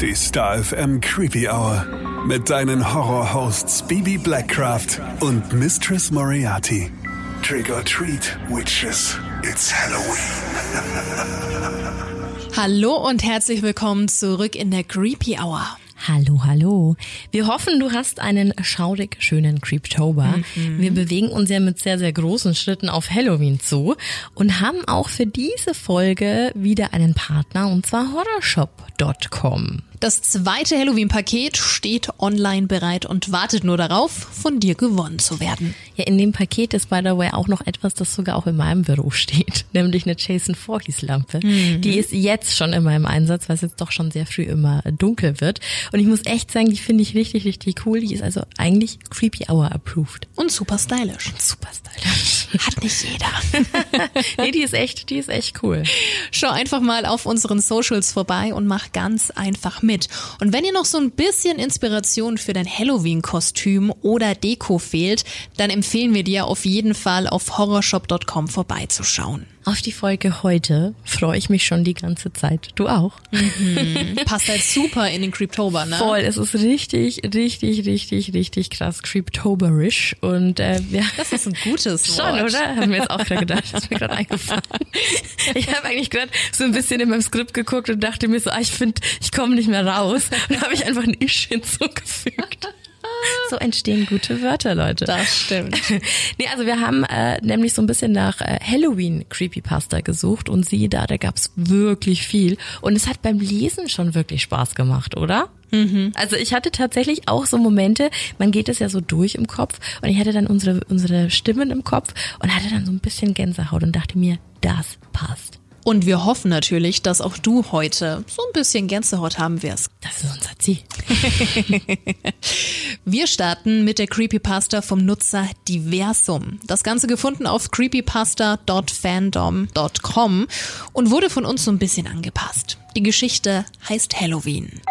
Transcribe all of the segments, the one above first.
Die Star FM Creepy Hour. Mit deinen Horror-Hosts Bibi Blackcraft und Mistress Moriarty. Trick or treat, witches. It's Halloween. Hallo und herzlich willkommen zurück in der Creepy Hour. Hallo, hallo. Wir hoffen, du hast einen schaurig schönen Creeptober. Mhm. Wir bewegen uns ja mit sehr, sehr großen Schritten auf Halloween zu und haben auch für diese Folge wieder einen Partner und zwar horrorshop.com. Das zweite Halloween-Paket steht online bereit und wartet nur darauf, von dir gewonnen zu werden. Ja, in dem Paket ist by the way auch noch etwas, das sogar auch in meinem Büro steht, nämlich eine Jason Voorhees Lampe. Mhm. Die ist jetzt schon in meinem Einsatz, weil es jetzt doch schon sehr früh immer dunkel wird. Und ich muss echt sagen, die finde ich richtig, richtig cool. Die ist also eigentlich Creepy Hour approved. Und super stylisch. Super stylisch. Hat nicht jeder. nee, die ist echt, die ist echt cool. Schau einfach mal auf unseren Socials vorbei und mach ganz einfach mit. Und wenn dir noch so ein bisschen Inspiration für dein Halloween-Kostüm oder Deko fehlt, dann empfehlen wir dir auf jeden Fall auf horrorshop.com vorbeizuschauen. Auf die Folge heute freue ich mich schon die ganze Zeit. Du auch? Mhm. Passt halt super in den Creeptober, ne? Voll, es ist richtig, richtig, richtig, richtig krass Creeptoberisch. Und äh, ja. Das ist ein gutes Wort. Schon, oder? Haben wir jetzt auch gerade gedacht. Das ist mir gerade eingefallen. Ich habe eigentlich gerade so ein bisschen in meinem Skript geguckt und dachte mir so, ah, ich finde, ich komme nicht mehr raus. Und da habe ich einfach ein Isch hinzugefügt. So entstehen gute Wörter, Leute. Das stimmt. nee, also wir haben äh, nämlich so ein bisschen nach äh, Halloween Creepypasta gesucht und sie da, da gab's wirklich viel. Und es hat beim Lesen schon wirklich Spaß gemacht, oder? Mhm. Also ich hatte tatsächlich auch so Momente, man geht es ja so durch im Kopf und ich hatte dann unsere, unsere Stimmen im Kopf und hatte dann so ein bisschen Gänsehaut und dachte mir, das passt. Und wir hoffen natürlich, dass auch du heute so ein bisschen Gänsehaut haben wirst. Das ist unser Ziel. wir starten mit der Creepypasta vom Nutzer Diversum. Das Ganze gefunden auf creepypasta.fandom.com und wurde von uns so ein bisschen angepasst. Die Geschichte heißt Halloween.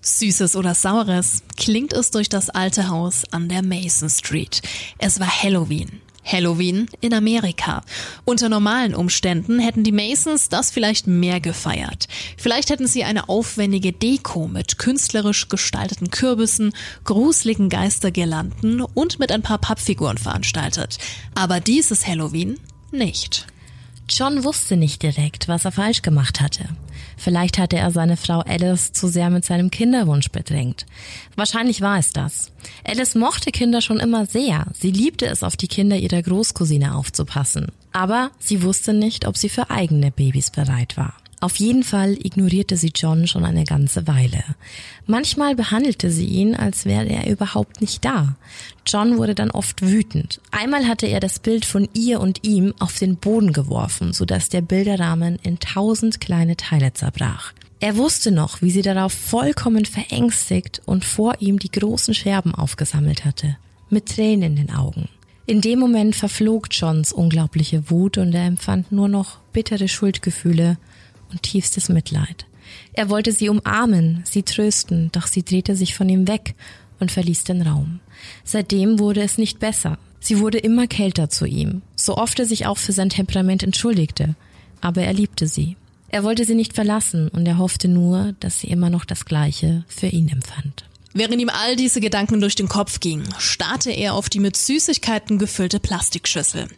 Süßes oder Saures klingt es durch das alte Haus an der Mason Street. Es war Halloween. Halloween in Amerika. Unter normalen Umständen hätten die Masons das vielleicht mehr gefeiert. Vielleicht hätten sie eine aufwendige Deko mit künstlerisch gestalteten Kürbissen, gruseligen Geistergirlanden und mit ein paar Pappfiguren veranstaltet. Aber dieses Halloween nicht. John wusste nicht direkt, was er falsch gemacht hatte. Vielleicht hatte er seine Frau Alice zu sehr mit seinem Kinderwunsch bedrängt. Wahrscheinlich war es das. Alice mochte Kinder schon immer sehr. Sie liebte es, auf die Kinder ihrer Großcousine aufzupassen. Aber sie wusste nicht, ob sie für eigene Babys bereit war. Auf jeden Fall ignorierte sie John schon eine ganze Weile. Manchmal behandelte sie ihn, als wäre er überhaupt nicht da. John wurde dann oft wütend. Einmal hatte er das Bild von ihr und ihm auf den Boden geworfen, sodass der Bilderrahmen in tausend kleine Teile zerbrach. Er wusste noch, wie sie darauf vollkommen verängstigt und vor ihm die großen Scherben aufgesammelt hatte, mit Tränen in den Augen. In dem Moment verflog Johns unglaubliche Wut und er empfand nur noch bittere Schuldgefühle und tiefstes Mitleid. Er wollte sie umarmen, sie trösten, doch sie drehte sich von ihm weg und verließ den Raum. Seitdem wurde es nicht besser. Sie wurde immer kälter zu ihm, so oft er sich auch für sein Temperament entschuldigte. Aber er liebte sie. Er wollte sie nicht verlassen und er hoffte nur, dass sie immer noch das Gleiche für ihn empfand. Während ihm all diese Gedanken durch den Kopf gingen, starrte er auf die mit Süßigkeiten gefüllte Plastikschüssel.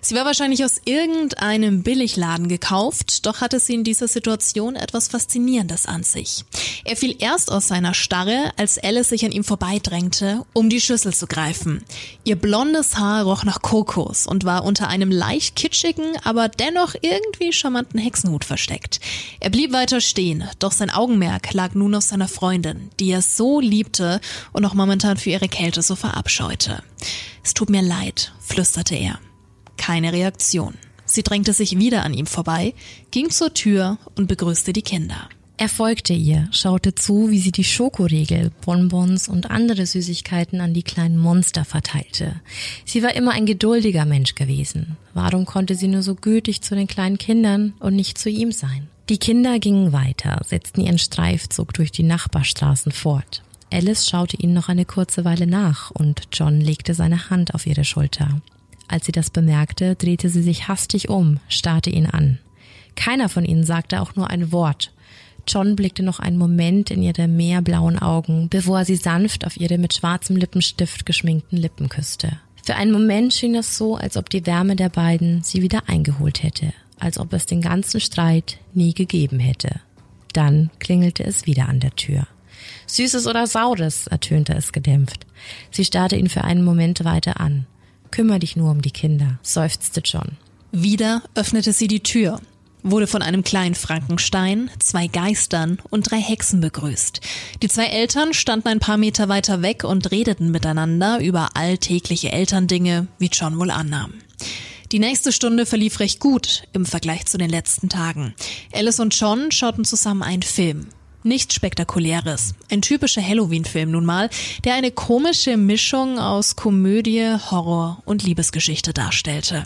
Sie war wahrscheinlich aus irgendeinem Billigladen gekauft, doch hatte sie in dieser Situation etwas Faszinierendes an sich. Er fiel erst aus seiner Starre, als Alice sich an ihm vorbeidrängte, um die Schüssel zu greifen. Ihr blondes Haar roch nach Kokos und war unter einem leicht kitschigen, aber dennoch irgendwie charmanten Hexenhut versteckt. Er blieb weiter stehen, doch sein Augenmerk lag nun auf seiner Freundin, die er so lieb liebte und auch momentan für ihre Kälte so verabscheute. Es tut mir leid, flüsterte er. Keine Reaktion. Sie drängte sich wieder an ihm vorbei, ging zur Tür und begrüßte die Kinder. Er folgte ihr, schaute zu, wie sie die Schokoriegel, Bonbons und andere Süßigkeiten an die kleinen Monster verteilte. Sie war immer ein geduldiger Mensch gewesen. Warum konnte sie nur so gütig zu den kleinen Kindern und nicht zu ihm sein? Die Kinder gingen weiter, setzten ihren Streifzug durch die Nachbarstraßen fort. Alice schaute ihnen noch eine kurze Weile nach und John legte seine Hand auf ihre Schulter. Als sie das bemerkte, drehte sie sich hastig um, starrte ihn an. Keiner von ihnen sagte auch nur ein Wort. John blickte noch einen Moment in ihre meerblauen Augen, bevor er sie sanft auf ihre mit schwarzem Lippenstift geschminkten Lippen küsste. Für einen Moment schien es so, als ob die Wärme der beiden sie wieder eingeholt hätte, als ob es den ganzen Streit nie gegeben hätte. Dann klingelte es wieder an der Tür. Süßes oder Saures, ertönte es gedämpft. Sie starrte ihn für einen Moment weiter an. Kümmer dich nur um die Kinder, seufzte John. Wieder öffnete sie die Tür, wurde von einem kleinen Frankenstein, zwei Geistern und drei Hexen begrüßt. Die zwei Eltern standen ein paar Meter weiter weg und redeten miteinander über alltägliche Elterndinge, wie John wohl annahm. Die nächste Stunde verlief recht gut im Vergleich zu den letzten Tagen. Alice und John schauten zusammen einen Film. Nichts Spektakuläres. Ein typischer Halloween-Film nun mal, der eine komische Mischung aus Komödie, Horror und Liebesgeschichte darstellte.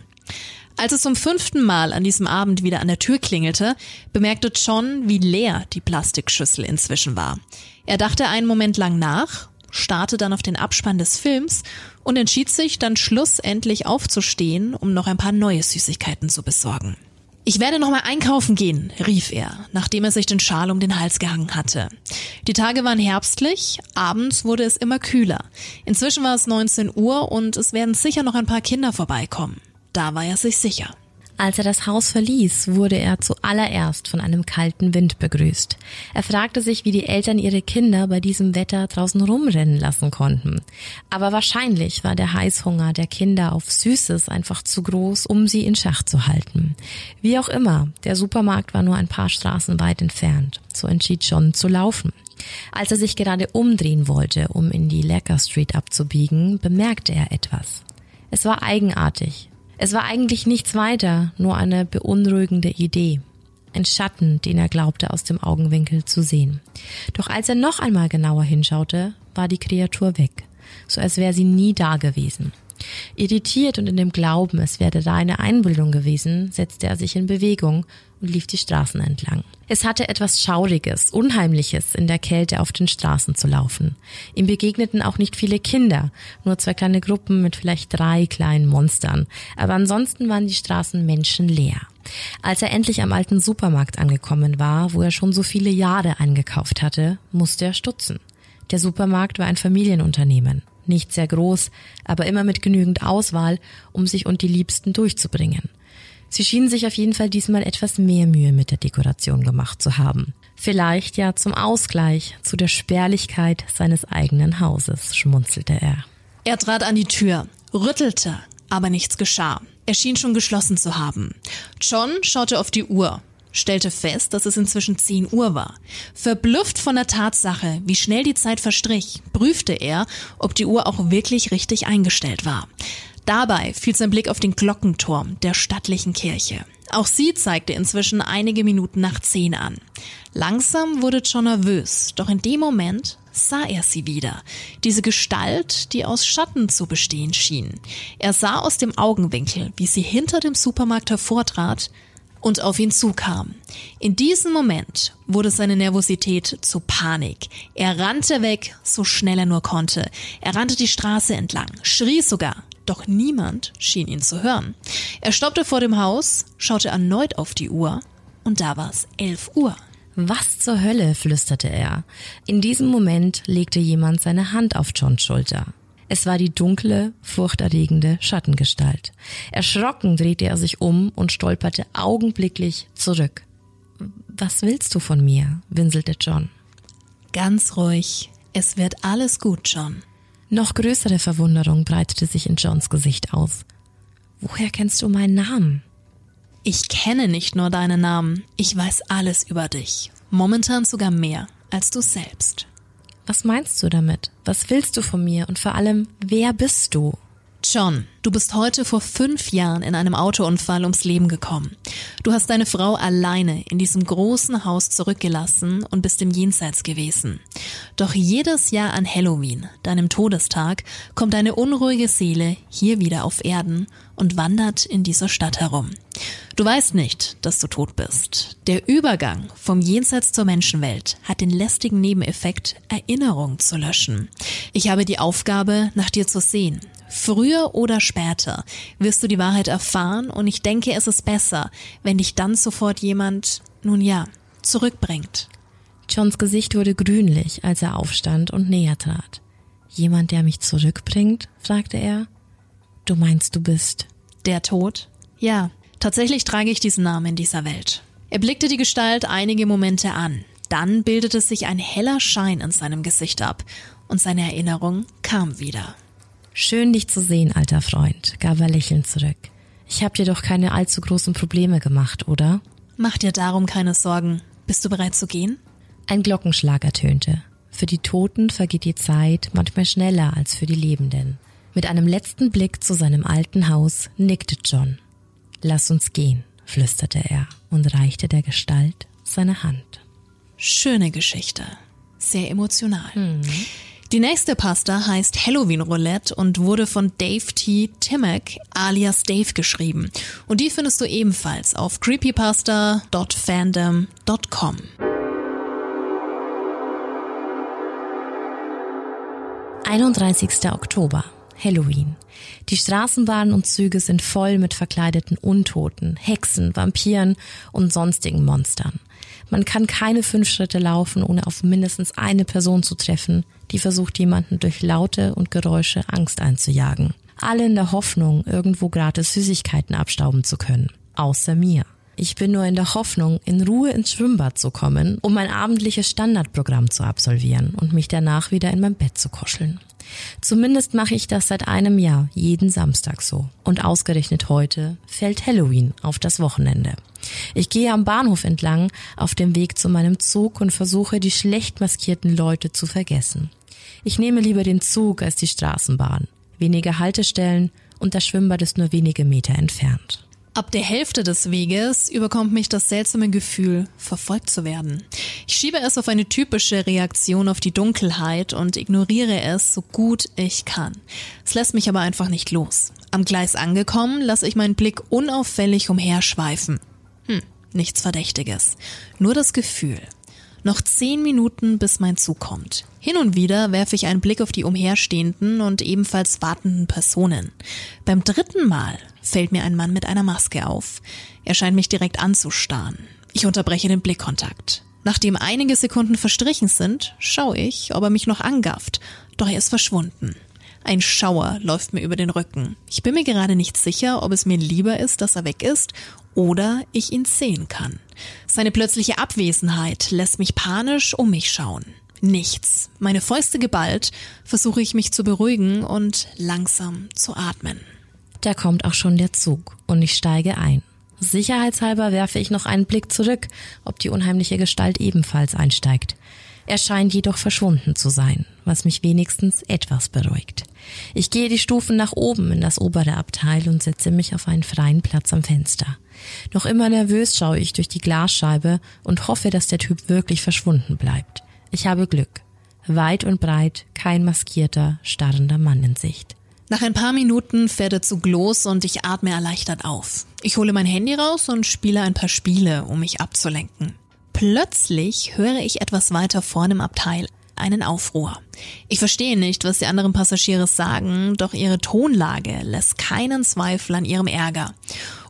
Als es zum fünften Mal an diesem Abend wieder an der Tür klingelte, bemerkte John, wie leer die Plastikschüssel inzwischen war. Er dachte einen Moment lang nach, starrte dann auf den Abspann des Films und entschied sich dann schlussendlich aufzustehen, um noch ein paar neue Süßigkeiten zu besorgen. Ich werde noch mal einkaufen gehen, rief er, nachdem er sich den Schal um den Hals gehangen hatte. Die Tage waren herbstlich, abends wurde es immer kühler. Inzwischen war es 19 Uhr und es werden sicher noch ein paar Kinder vorbeikommen. Da war er sich sicher. Als er das Haus verließ, wurde er zuallererst von einem kalten Wind begrüßt. Er fragte sich, wie die Eltern ihre Kinder bei diesem Wetter draußen rumrennen lassen konnten. Aber wahrscheinlich war der Heißhunger der Kinder auf Süßes einfach zu groß, um sie in Schach zu halten. Wie auch immer, der Supermarkt war nur ein paar Straßen weit entfernt. So entschied John zu laufen. Als er sich gerade umdrehen wollte, um in die Lecker Street abzubiegen, bemerkte er etwas. Es war eigenartig, es war eigentlich nichts weiter, nur eine beunruhigende Idee. Ein Schatten, den er glaubte aus dem Augenwinkel zu sehen. Doch als er noch einmal genauer hinschaute, war die Kreatur weg, so als wäre sie nie da gewesen. Irritiert und in dem Glauben, es werde da eine Einbildung gewesen, setzte er sich in Bewegung und lief die Straßen entlang. Es hatte etwas Schauriges, Unheimliches, in der Kälte auf den Straßen zu laufen. Ihm begegneten auch nicht viele Kinder, nur zwei kleine Gruppen mit vielleicht drei kleinen Monstern. Aber ansonsten waren die Straßen menschenleer. Als er endlich am alten Supermarkt angekommen war, wo er schon so viele Jahre eingekauft hatte, musste er stutzen. Der Supermarkt war ein Familienunternehmen. Nicht sehr groß, aber immer mit genügend Auswahl, um sich und die Liebsten durchzubringen. Sie schienen sich auf jeden Fall diesmal etwas mehr Mühe mit der Dekoration gemacht zu haben. Vielleicht ja zum Ausgleich zu der Spärlichkeit seines eigenen Hauses, schmunzelte er. Er trat an die Tür, rüttelte, aber nichts geschah. Er schien schon geschlossen zu haben. John schaute auf die Uhr stellte fest, dass es inzwischen 10 Uhr war. Verblüfft von der Tatsache, wie schnell die Zeit verstrich, prüfte er, ob die Uhr auch wirklich richtig eingestellt war. Dabei fiel sein Blick auf den Glockenturm der stattlichen Kirche. Auch sie zeigte inzwischen einige Minuten nach zehn an. Langsam wurde John nervös, doch in dem Moment sah er sie wieder. Diese Gestalt, die aus Schatten zu bestehen schien. Er sah aus dem Augenwinkel, wie sie hinter dem Supermarkt hervortrat und auf ihn zukam. In diesem Moment wurde seine Nervosität zu Panik. Er rannte weg, so schnell er nur konnte. Er rannte die Straße entlang, schrie sogar, doch niemand schien ihn zu hören. Er stoppte vor dem Haus, schaute erneut auf die Uhr und da war es elf Uhr. Was zur Hölle, flüsterte er. In diesem Moment legte jemand seine Hand auf Johns Schulter. Es war die dunkle, furchterregende Schattengestalt. Erschrocken drehte er sich um und stolperte augenblicklich zurück. Was willst du von mir? winselte John. Ganz ruhig. Es wird alles gut, John. Noch größere Verwunderung breitete sich in Johns Gesicht aus. Woher kennst du meinen Namen? Ich kenne nicht nur deinen Namen, ich weiß alles über dich. Momentan sogar mehr als du selbst. Was meinst du damit? Was willst du von mir? Und vor allem, wer bist du? John, du bist heute vor fünf Jahren in einem Autounfall ums Leben gekommen. Du hast deine Frau alleine in diesem großen Haus zurückgelassen und bist im Jenseits gewesen. Doch jedes Jahr an Halloween, deinem Todestag, kommt deine unruhige Seele hier wieder auf Erden und wandert in dieser Stadt herum. Du weißt nicht, dass du tot bist. Der Übergang vom Jenseits zur Menschenwelt hat den lästigen Nebeneffekt, Erinnerung zu löschen. Ich habe die Aufgabe, nach dir zu sehen. Früher oder später wirst du die Wahrheit erfahren und ich denke, es ist besser, wenn dich dann sofort jemand, nun ja, zurückbringt. Johns Gesicht wurde grünlich, als er aufstand und näher trat. Jemand, der mich zurückbringt? fragte er. Du meinst, du bist der Tod? Ja, tatsächlich trage ich diesen Namen in dieser Welt. Er blickte die Gestalt einige Momente an. Dann bildete sich ein heller Schein in seinem Gesicht ab und seine Erinnerung kam wieder. Schön dich zu sehen, alter Freund, gab er lächelnd zurück. Ich hab dir doch keine allzu großen Probleme gemacht, oder? Mach dir darum keine Sorgen. Bist du bereit zu gehen? Ein Glockenschlag ertönte. Für die Toten vergeht die Zeit manchmal schneller als für die Lebenden. Mit einem letzten Blick zu seinem alten Haus nickte John. Lass uns gehen, flüsterte er und reichte der Gestalt seine Hand. Schöne Geschichte. Sehr emotional. Mhm. Die nächste Pasta heißt Halloween Roulette und wurde von Dave T. Timmack alias Dave geschrieben. Und die findest du ebenfalls auf creepypasta.fandom.com. 31. Oktober. Halloween. Die Straßenbahnen und Züge sind voll mit verkleideten Untoten, Hexen, Vampiren und sonstigen Monstern. Man kann keine fünf Schritte laufen, ohne auf mindestens eine Person zu treffen, die versucht, jemanden durch Laute und Geräusche Angst einzujagen. Alle in der Hoffnung, irgendwo gratis Süßigkeiten abstauben zu können. Außer mir. Ich bin nur in der Hoffnung, in Ruhe ins Schwimmbad zu kommen, um mein abendliches Standardprogramm zu absolvieren und mich danach wieder in mein Bett zu kuscheln. Zumindest mache ich das seit einem Jahr, jeden Samstag so. Und ausgerechnet heute fällt Halloween auf das Wochenende. Ich gehe am Bahnhof entlang auf dem Weg zu meinem Zug und versuche, die schlecht maskierten Leute zu vergessen. Ich nehme lieber den Zug als die Straßenbahn. Weniger Haltestellen und das Schwimmbad ist nur wenige Meter entfernt. Ab der Hälfte des Weges überkommt mich das seltsame Gefühl, verfolgt zu werden. Ich schiebe es auf eine typische Reaktion auf die Dunkelheit und ignoriere es so gut ich kann. Es lässt mich aber einfach nicht los. Am Gleis angekommen, lasse ich meinen Blick unauffällig umherschweifen. Hm, nichts Verdächtiges. Nur das Gefühl. Noch zehn Minuten, bis mein Zug kommt. Hin und wieder werfe ich einen Blick auf die umherstehenden und ebenfalls wartenden Personen. Beim dritten Mal fällt mir ein Mann mit einer Maske auf. Er scheint mich direkt anzustarren. Ich unterbreche den Blickkontakt. Nachdem einige Sekunden verstrichen sind, schaue ich, ob er mich noch angafft, doch er ist verschwunden. Ein Schauer läuft mir über den Rücken. Ich bin mir gerade nicht sicher, ob es mir lieber ist, dass er weg ist oder ich ihn sehen kann. Seine plötzliche Abwesenheit lässt mich panisch um mich schauen. Nichts. Meine Fäuste geballt, versuche ich mich zu beruhigen und langsam zu atmen. Da kommt auch schon der Zug und ich steige ein. Sicherheitshalber werfe ich noch einen Blick zurück, ob die unheimliche Gestalt ebenfalls einsteigt. Er scheint jedoch verschwunden zu sein, was mich wenigstens etwas beruhigt. Ich gehe die Stufen nach oben in das obere Abteil und setze mich auf einen freien Platz am Fenster. Noch immer nervös schaue ich durch die Glasscheibe und hoffe, dass der Typ wirklich verschwunden bleibt. Ich habe Glück. Weit und breit kein maskierter, starrender Mann in Sicht. Nach ein paar Minuten fährt der Zug los und ich atme erleichtert auf. Ich hole mein Handy raus und spiele ein paar Spiele, um mich abzulenken. Plötzlich höre ich etwas weiter vorne im Abteil einen Aufruhr. Ich verstehe nicht, was die anderen Passagiere sagen, doch ihre Tonlage lässt keinen Zweifel an ihrem Ärger.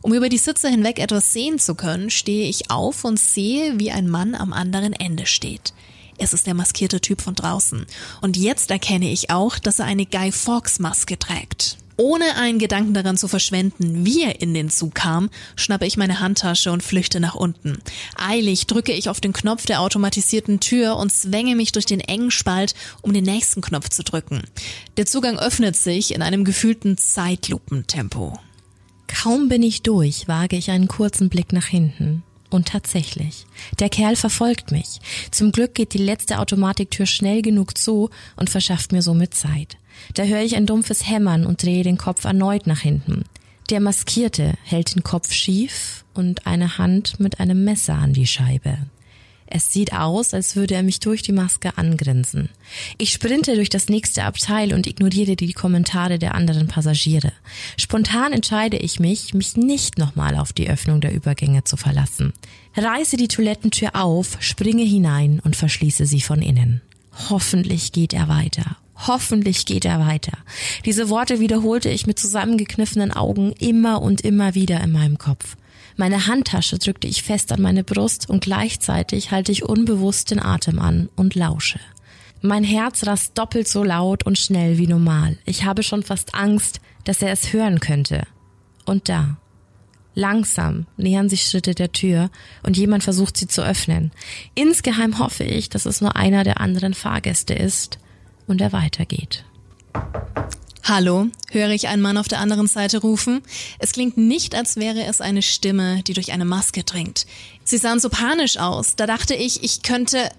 Um über die Sitze hinweg etwas sehen zu können, stehe ich auf und sehe, wie ein Mann am anderen Ende steht. Es ist der maskierte Typ von draußen. Und jetzt erkenne ich auch, dass er eine Guy Fawkes Maske trägt. Ohne einen Gedanken daran zu verschwenden, wie er in den Zug kam, schnappe ich meine Handtasche und flüchte nach unten. Eilig drücke ich auf den Knopf der automatisierten Tür und zwänge mich durch den engen Spalt, um den nächsten Knopf zu drücken. Der Zugang öffnet sich in einem gefühlten Zeitlupentempo. Kaum bin ich durch, wage ich einen kurzen Blick nach hinten. Und tatsächlich, der Kerl verfolgt mich. Zum Glück geht die letzte Automatiktür schnell genug zu und verschafft mir somit Zeit. Da höre ich ein dumpfes Hämmern und drehe den Kopf erneut nach hinten. Der Maskierte hält den Kopf schief und eine Hand mit einem Messer an die Scheibe. Es sieht aus, als würde er mich durch die Maske angrinsen. Ich sprinte durch das nächste Abteil und ignoriere die Kommentare der anderen Passagiere. Spontan entscheide ich mich, mich nicht nochmal auf die Öffnung der Übergänge zu verlassen. Reiße die Toilettentür auf, springe hinein und verschließe sie von innen. Hoffentlich geht er weiter. Hoffentlich geht er weiter. Diese Worte wiederholte ich mit zusammengekniffenen Augen immer und immer wieder in meinem Kopf. Meine Handtasche drückte ich fest an meine Brust und gleichzeitig halte ich unbewusst den Atem an und lausche. Mein Herz rast doppelt so laut und schnell wie normal. Ich habe schon fast Angst, dass er es hören könnte. Und da. Langsam nähern sich Schritte der Tür und jemand versucht sie zu öffnen. Insgeheim hoffe ich, dass es nur einer der anderen Fahrgäste ist und er weitergeht. Hallo, höre ich einen Mann auf der anderen Seite rufen. Es klingt nicht, als wäre es eine Stimme, die durch eine Maske dringt. Sie sahen so panisch aus, da dachte ich, ich könnte.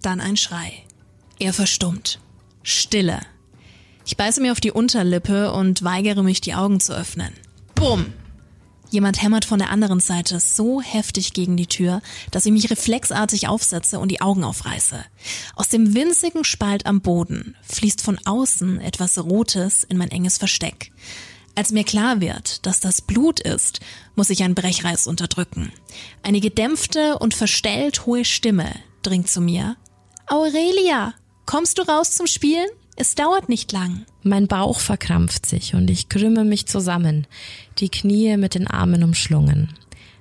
Dann ein Schrei. Er verstummt. Stille. Ich beiße mir auf die Unterlippe und weigere mich, die Augen zu öffnen. Bumm! Jemand hämmert von der anderen Seite so heftig gegen die Tür, dass ich mich reflexartig aufsetze und die Augen aufreiße. Aus dem winzigen Spalt am Boden fließt von außen etwas Rotes in mein enges Versteck. Als mir klar wird, dass das Blut ist, muss ich einen Brechreiz unterdrücken. Eine gedämpfte und verstellt hohe Stimme dringt zu mir. Aurelia, kommst du raus zum Spielen? Es dauert nicht lang. Mein Bauch verkrampft sich und ich krümme mich zusammen, die Knie mit den Armen umschlungen.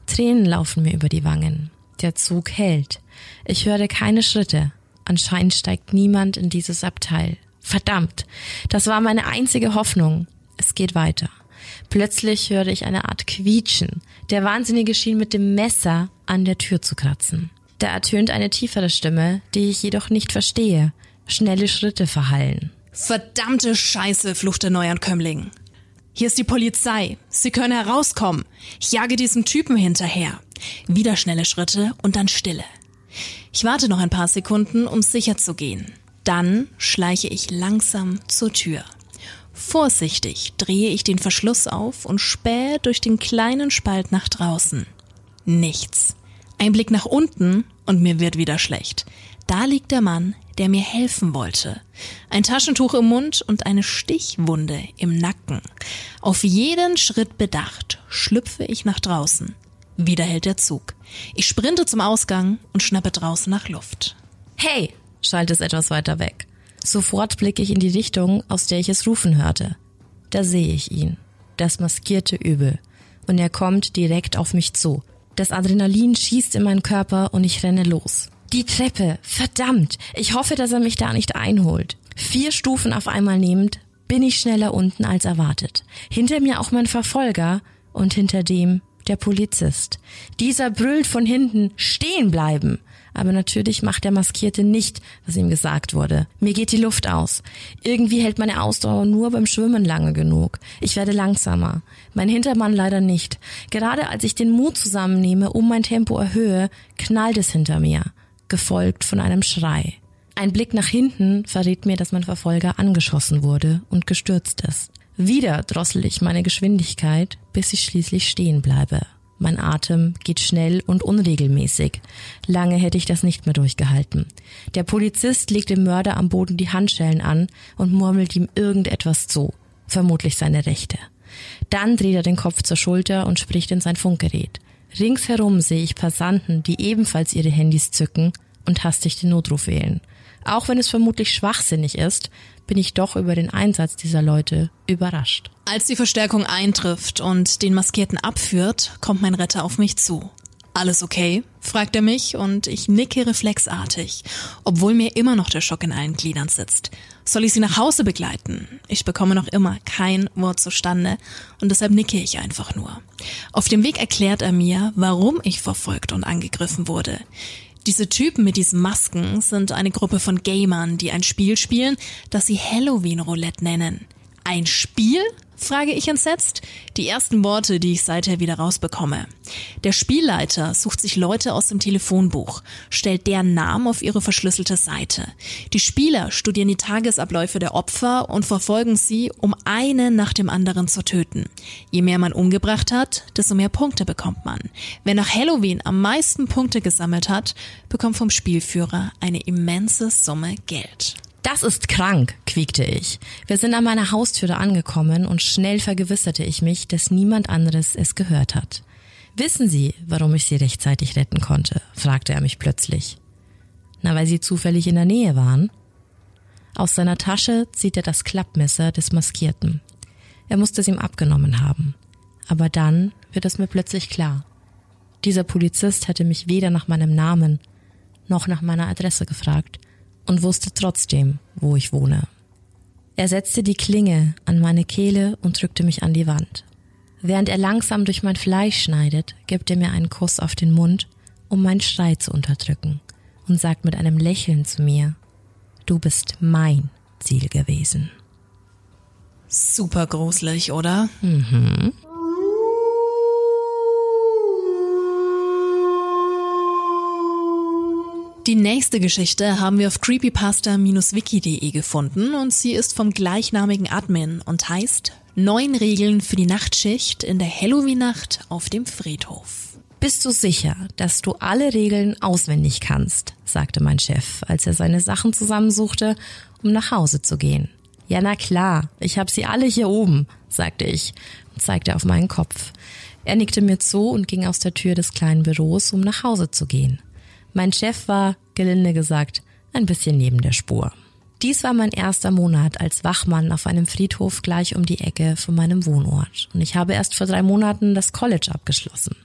Tränen laufen mir über die Wangen. Der Zug hält. Ich höre keine Schritte. Anscheinend steigt niemand in dieses Abteil. Verdammt, das war meine einzige Hoffnung. Es geht weiter. Plötzlich höre ich eine Art Quietschen. Der Wahnsinnige schien mit dem Messer an der Tür zu kratzen. Da ertönt eine tiefere Stimme, die ich jedoch nicht verstehe. Schnelle Schritte verhallen. Verdammte Scheiße, flucht der Neuankömmling. Hier ist die Polizei. Sie können herauskommen. Ich jage diesem Typen hinterher. Wieder schnelle Schritte und dann Stille. Ich warte noch ein paar Sekunden, um sicher zu gehen. Dann schleiche ich langsam zur Tür. Vorsichtig drehe ich den Verschluss auf und spähe durch den kleinen Spalt nach draußen. Nichts. Ein Blick nach unten und mir wird wieder schlecht. Da liegt der Mann, der mir helfen wollte. Ein Taschentuch im Mund und eine Stichwunde im Nacken. Auf jeden Schritt bedacht schlüpfe ich nach draußen. Wieder hält der Zug. Ich sprinte zum Ausgang und schnappe draußen nach Luft. Hey, schallt es etwas weiter weg. Sofort blicke ich in die Richtung, aus der ich es rufen hörte. Da sehe ich ihn. Das maskierte Übel. Und er kommt direkt auf mich zu. Das Adrenalin schießt in meinen Körper und ich renne los. Die Treppe, verdammt, ich hoffe, dass er mich da nicht einholt. Vier Stufen auf einmal nehmend, bin ich schneller unten als erwartet. Hinter mir auch mein Verfolger und hinter dem der Polizist. Dieser brüllt von hinten, stehen bleiben. Aber natürlich macht der Maskierte nicht, was ihm gesagt wurde. Mir geht die Luft aus. Irgendwie hält meine Ausdauer nur beim Schwimmen lange genug. Ich werde langsamer. Mein Hintermann leider nicht. Gerade als ich den Mut zusammennehme, um mein Tempo erhöhe, knallt es hinter mir, gefolgt von einem Schrei. Ein Blick nach hinten verrät mir, dass mein Verfolger angeschossen wurde und gestürzt ist. Wieder drossel ich meine Geschwindigkeit, bis ich schließlich stehen bleibe. Mein Atem geht schnell und unregelmäßig. Lange hätte ich das nicht mehr durchgehalten. Der Polizist legt dem Mörder am Boden die Handschellen an und murmelt ihm irgendetwas zu. Vermutlich seine Rechte. Dann dreht er den Kopf zur Schulter und spricht in sein Funkgerät. Ringsherum sehe ich Passanten, die ebenfalls ihre Handys zücken und hastig den Notruf wählen. Auch wenn es vermutlich schwachsinnig ist, bin ich doch über den Einsatz dieser Leute überrascht. Als die Verstärkung eintrifft und den Maskierten abführt, kommt mein Retter auf mich zu. Alles okay? fragt er mich und ich nicke reflexartig, obwohl mir immer noch der Schock in allen Gliedern sitzt. Soll ich sie nach Hause begleiten? Ich bekomme noch immer kein Wort zustande und deshalb nicke ich einfach nur. Auf dem Weg erklärt er mir, warum ich verfolgt und angegriffen wurde. Diese Typen mit diesen Masken sind eine Gruppe von Gamern, die ein Spiel spielen, das sie Halloween Roulette nennen. Ein Spiel? Frage ich entsetzt. Die ersten Worte, die ich seither wieder rausbekomme. Der Spielleiter sucht sich Leute aus dem Telefonbuch, stellt deren Namen auf ihre verschlüsselte Seite. Die Spieler studieren die Tagesabläufe der Opfer und verfolgen sie, um einen nach dem anderen zu töten. Je mehr man umgebracht hat, desto mehr Punkte bekommt man. Wer nach Halloween am meisten Punkte gesammelt hat, bekommt vom Spielführer eine immense Summe Geld. Das ist krank, quiekte ich. Wir sind an meiner Haustüre angekommen und schnell vergewisserte ich mich, dass niemand anderes es gehört hat. Wissen Sie, warum ich Sie rechtzeitig retten konnte? fragte er mich plötzlich. Na, weil Sie zufällig in der Nähe waren? Aus seiner Tasche zieht er das Klappmesser des Maskierten. Er musste es ihm abgenommen haben. Aber dann wird es mir plötzlich klar. Dieser Polizist hatte mich weder nach meinem Namen noch nach meiner Adresse gefragt und wusste trotzdem, wo ich wohne. Er setzte die Klinge an meine Kehle und drückte mich an die Wand. Während er langsam durch mein Fleisch schneidet, gibt er mir einen Kuss auf den Mund, um meinen Schrei zu unterdrücken, und sagt mit einem Lächeln zu mir, du bist mein Ziel gewesen. Super gruselig, oder? Mhm. Die nächste Geschichte haben wir auf creepypasta-wiki.de gefunden und sie ist vom gleichnamigen Admin und heißt Neun Regeln für die Nachtschicht in der Halloween-Nacht auf dem Friedhof. Bist du sicher, dass du alle Regeln auswendig kannst? sagte mein Chef, als er seine Sachen zusammensuchte, um nach Hause zu gehen. Ja, na klar, ich habe sie alle hier oben, sagte ich und zeigte auf meinen Kopf. Er nickte mir zu und ging aus der Tür des kleinen Büros, um nach Hause zu gehen. Mein Chef war, gelinde gesagt, ein bisschen neben der Spur. Dies war mein erster Monat als Wachmann auf einem Friedhof gleich um die Ecke von meinem Wohnort. Und ich habe erst vor drei Monaten das College abgeschlossen.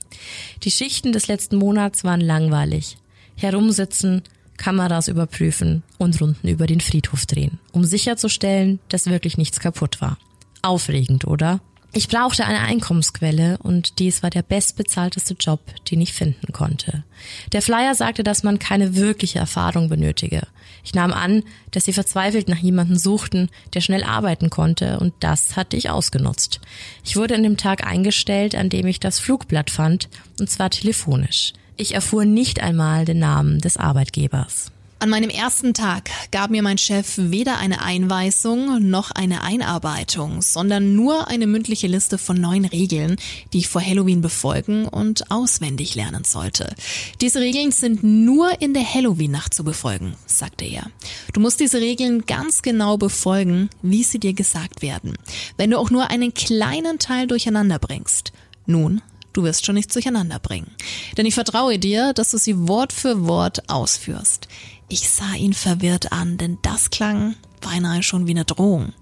Die Schichten des letzten Monats waren langweilig. Herumsitzen, Kameras überprüfen und Runden über den Friedhof drehen, um sicherzustellen, dass wirklich nichts kaputt war. Aufregend, oder? Ich brauchte eine Einkommensquelle und dies war der bestbezahlteste Job, den ich finden konnte. Der Flyer sagte, dass man keine wirkliche Erfahrung benötige. Ich nahm an, dass sie verzweifelt nach jemandem suchten, der schnell arbeiten konnte, und das hatte ich ausgenutzt. Ich wurde an dem Tag eingestellt, an dem ich das Flugblatt fand, und zwar telefonisch. Ich erfuhr nicht einmal den Namen des Arbeitgebers. An meinem ersten Tag gab mir mein Chef weder eine Einweisung noch eine Einarbeitung, sondern nur eine mündliche Liste von neun Regeln, die ich vor Halloween befolgen und auswendig lernen sollte. Diese Regeln sind nur in der Halloween-Nacht zu befolgen, sagte er. Du musst diese Regeln ganz genau befolgen, wie sie dir gesagt werden. Wenn du auch nur einen kleinen Teil durcheinander bringst, nun Du wirst schon nichts durcheinander bringen. Denn ich vertraue dir, dass du sie Wort für Wort ausführst. Ich sah ihn verwirrt an, denn das klang beinahe schon wie eine Drohung.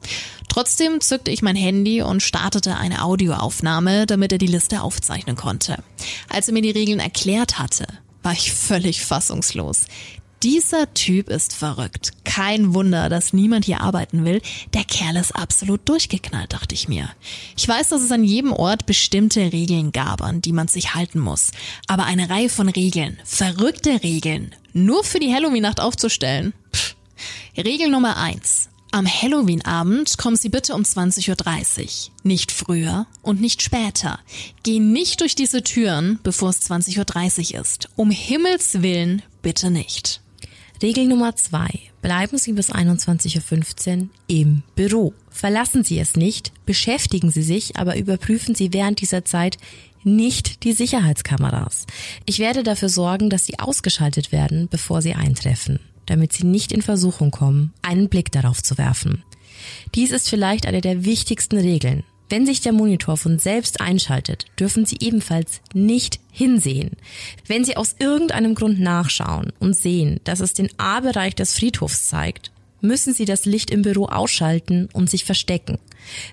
Trotzdem zückte ich mein Handy und startete eine Audioaufnahme, damit er die Liste aufzeichnen konnte. Als er mir die Regeln erklärt hatte, war ich völlig fassungslos. Dieser Typ ist verrückt. Kein Wunder, dass niemand hier arbeiten will. Der Kerl ist absolut durchgeknallt, dachte ich mir. Ich weiß, dass es an jedem Ort bestimmte Regeln gab, an die man sich halten muss. Aber eine Reihe von Regeln, verrückte Regeln, nur für die Halloween-Nacht aufzustellen. Pff. Regel Nummer eins: Am Halloween-Abend kommen Sie bitte um 20.30 Uhr. Nicht früher und nicht später. Geh nicht durch diese Türen, bevor es 20.30 Uhr ist. Um Himmels Willen bitte nicht. Regel Nummer zwei. Bleiben Sie bis 21.15 Uhr im Büro. Verlassen Sie es nicht, beschäftigen Sie sich, aber überprüfen Sie während dieser Zeit nicht die Sicherheitskameras. Ich werde dafür sorgen, dass sie ausgeschaltet werden, bevor sie eintreffen, damit sie nicht in Versuchung kommen, einen Blick darauf zu werfen. Dies ist vielleicht eine der wichtigsten Regeln. Wenn sich der Monitor von selbst einschaltet, dürfen Sie ebenfalls nicht hinsehen. Wenn Sie aus irgendeinem Grund nachschauen und sehen, dass es den A-Bereich des Friedhofs zeigt, müssen Sie das Licht im Büro ausschalten und sich verstecken.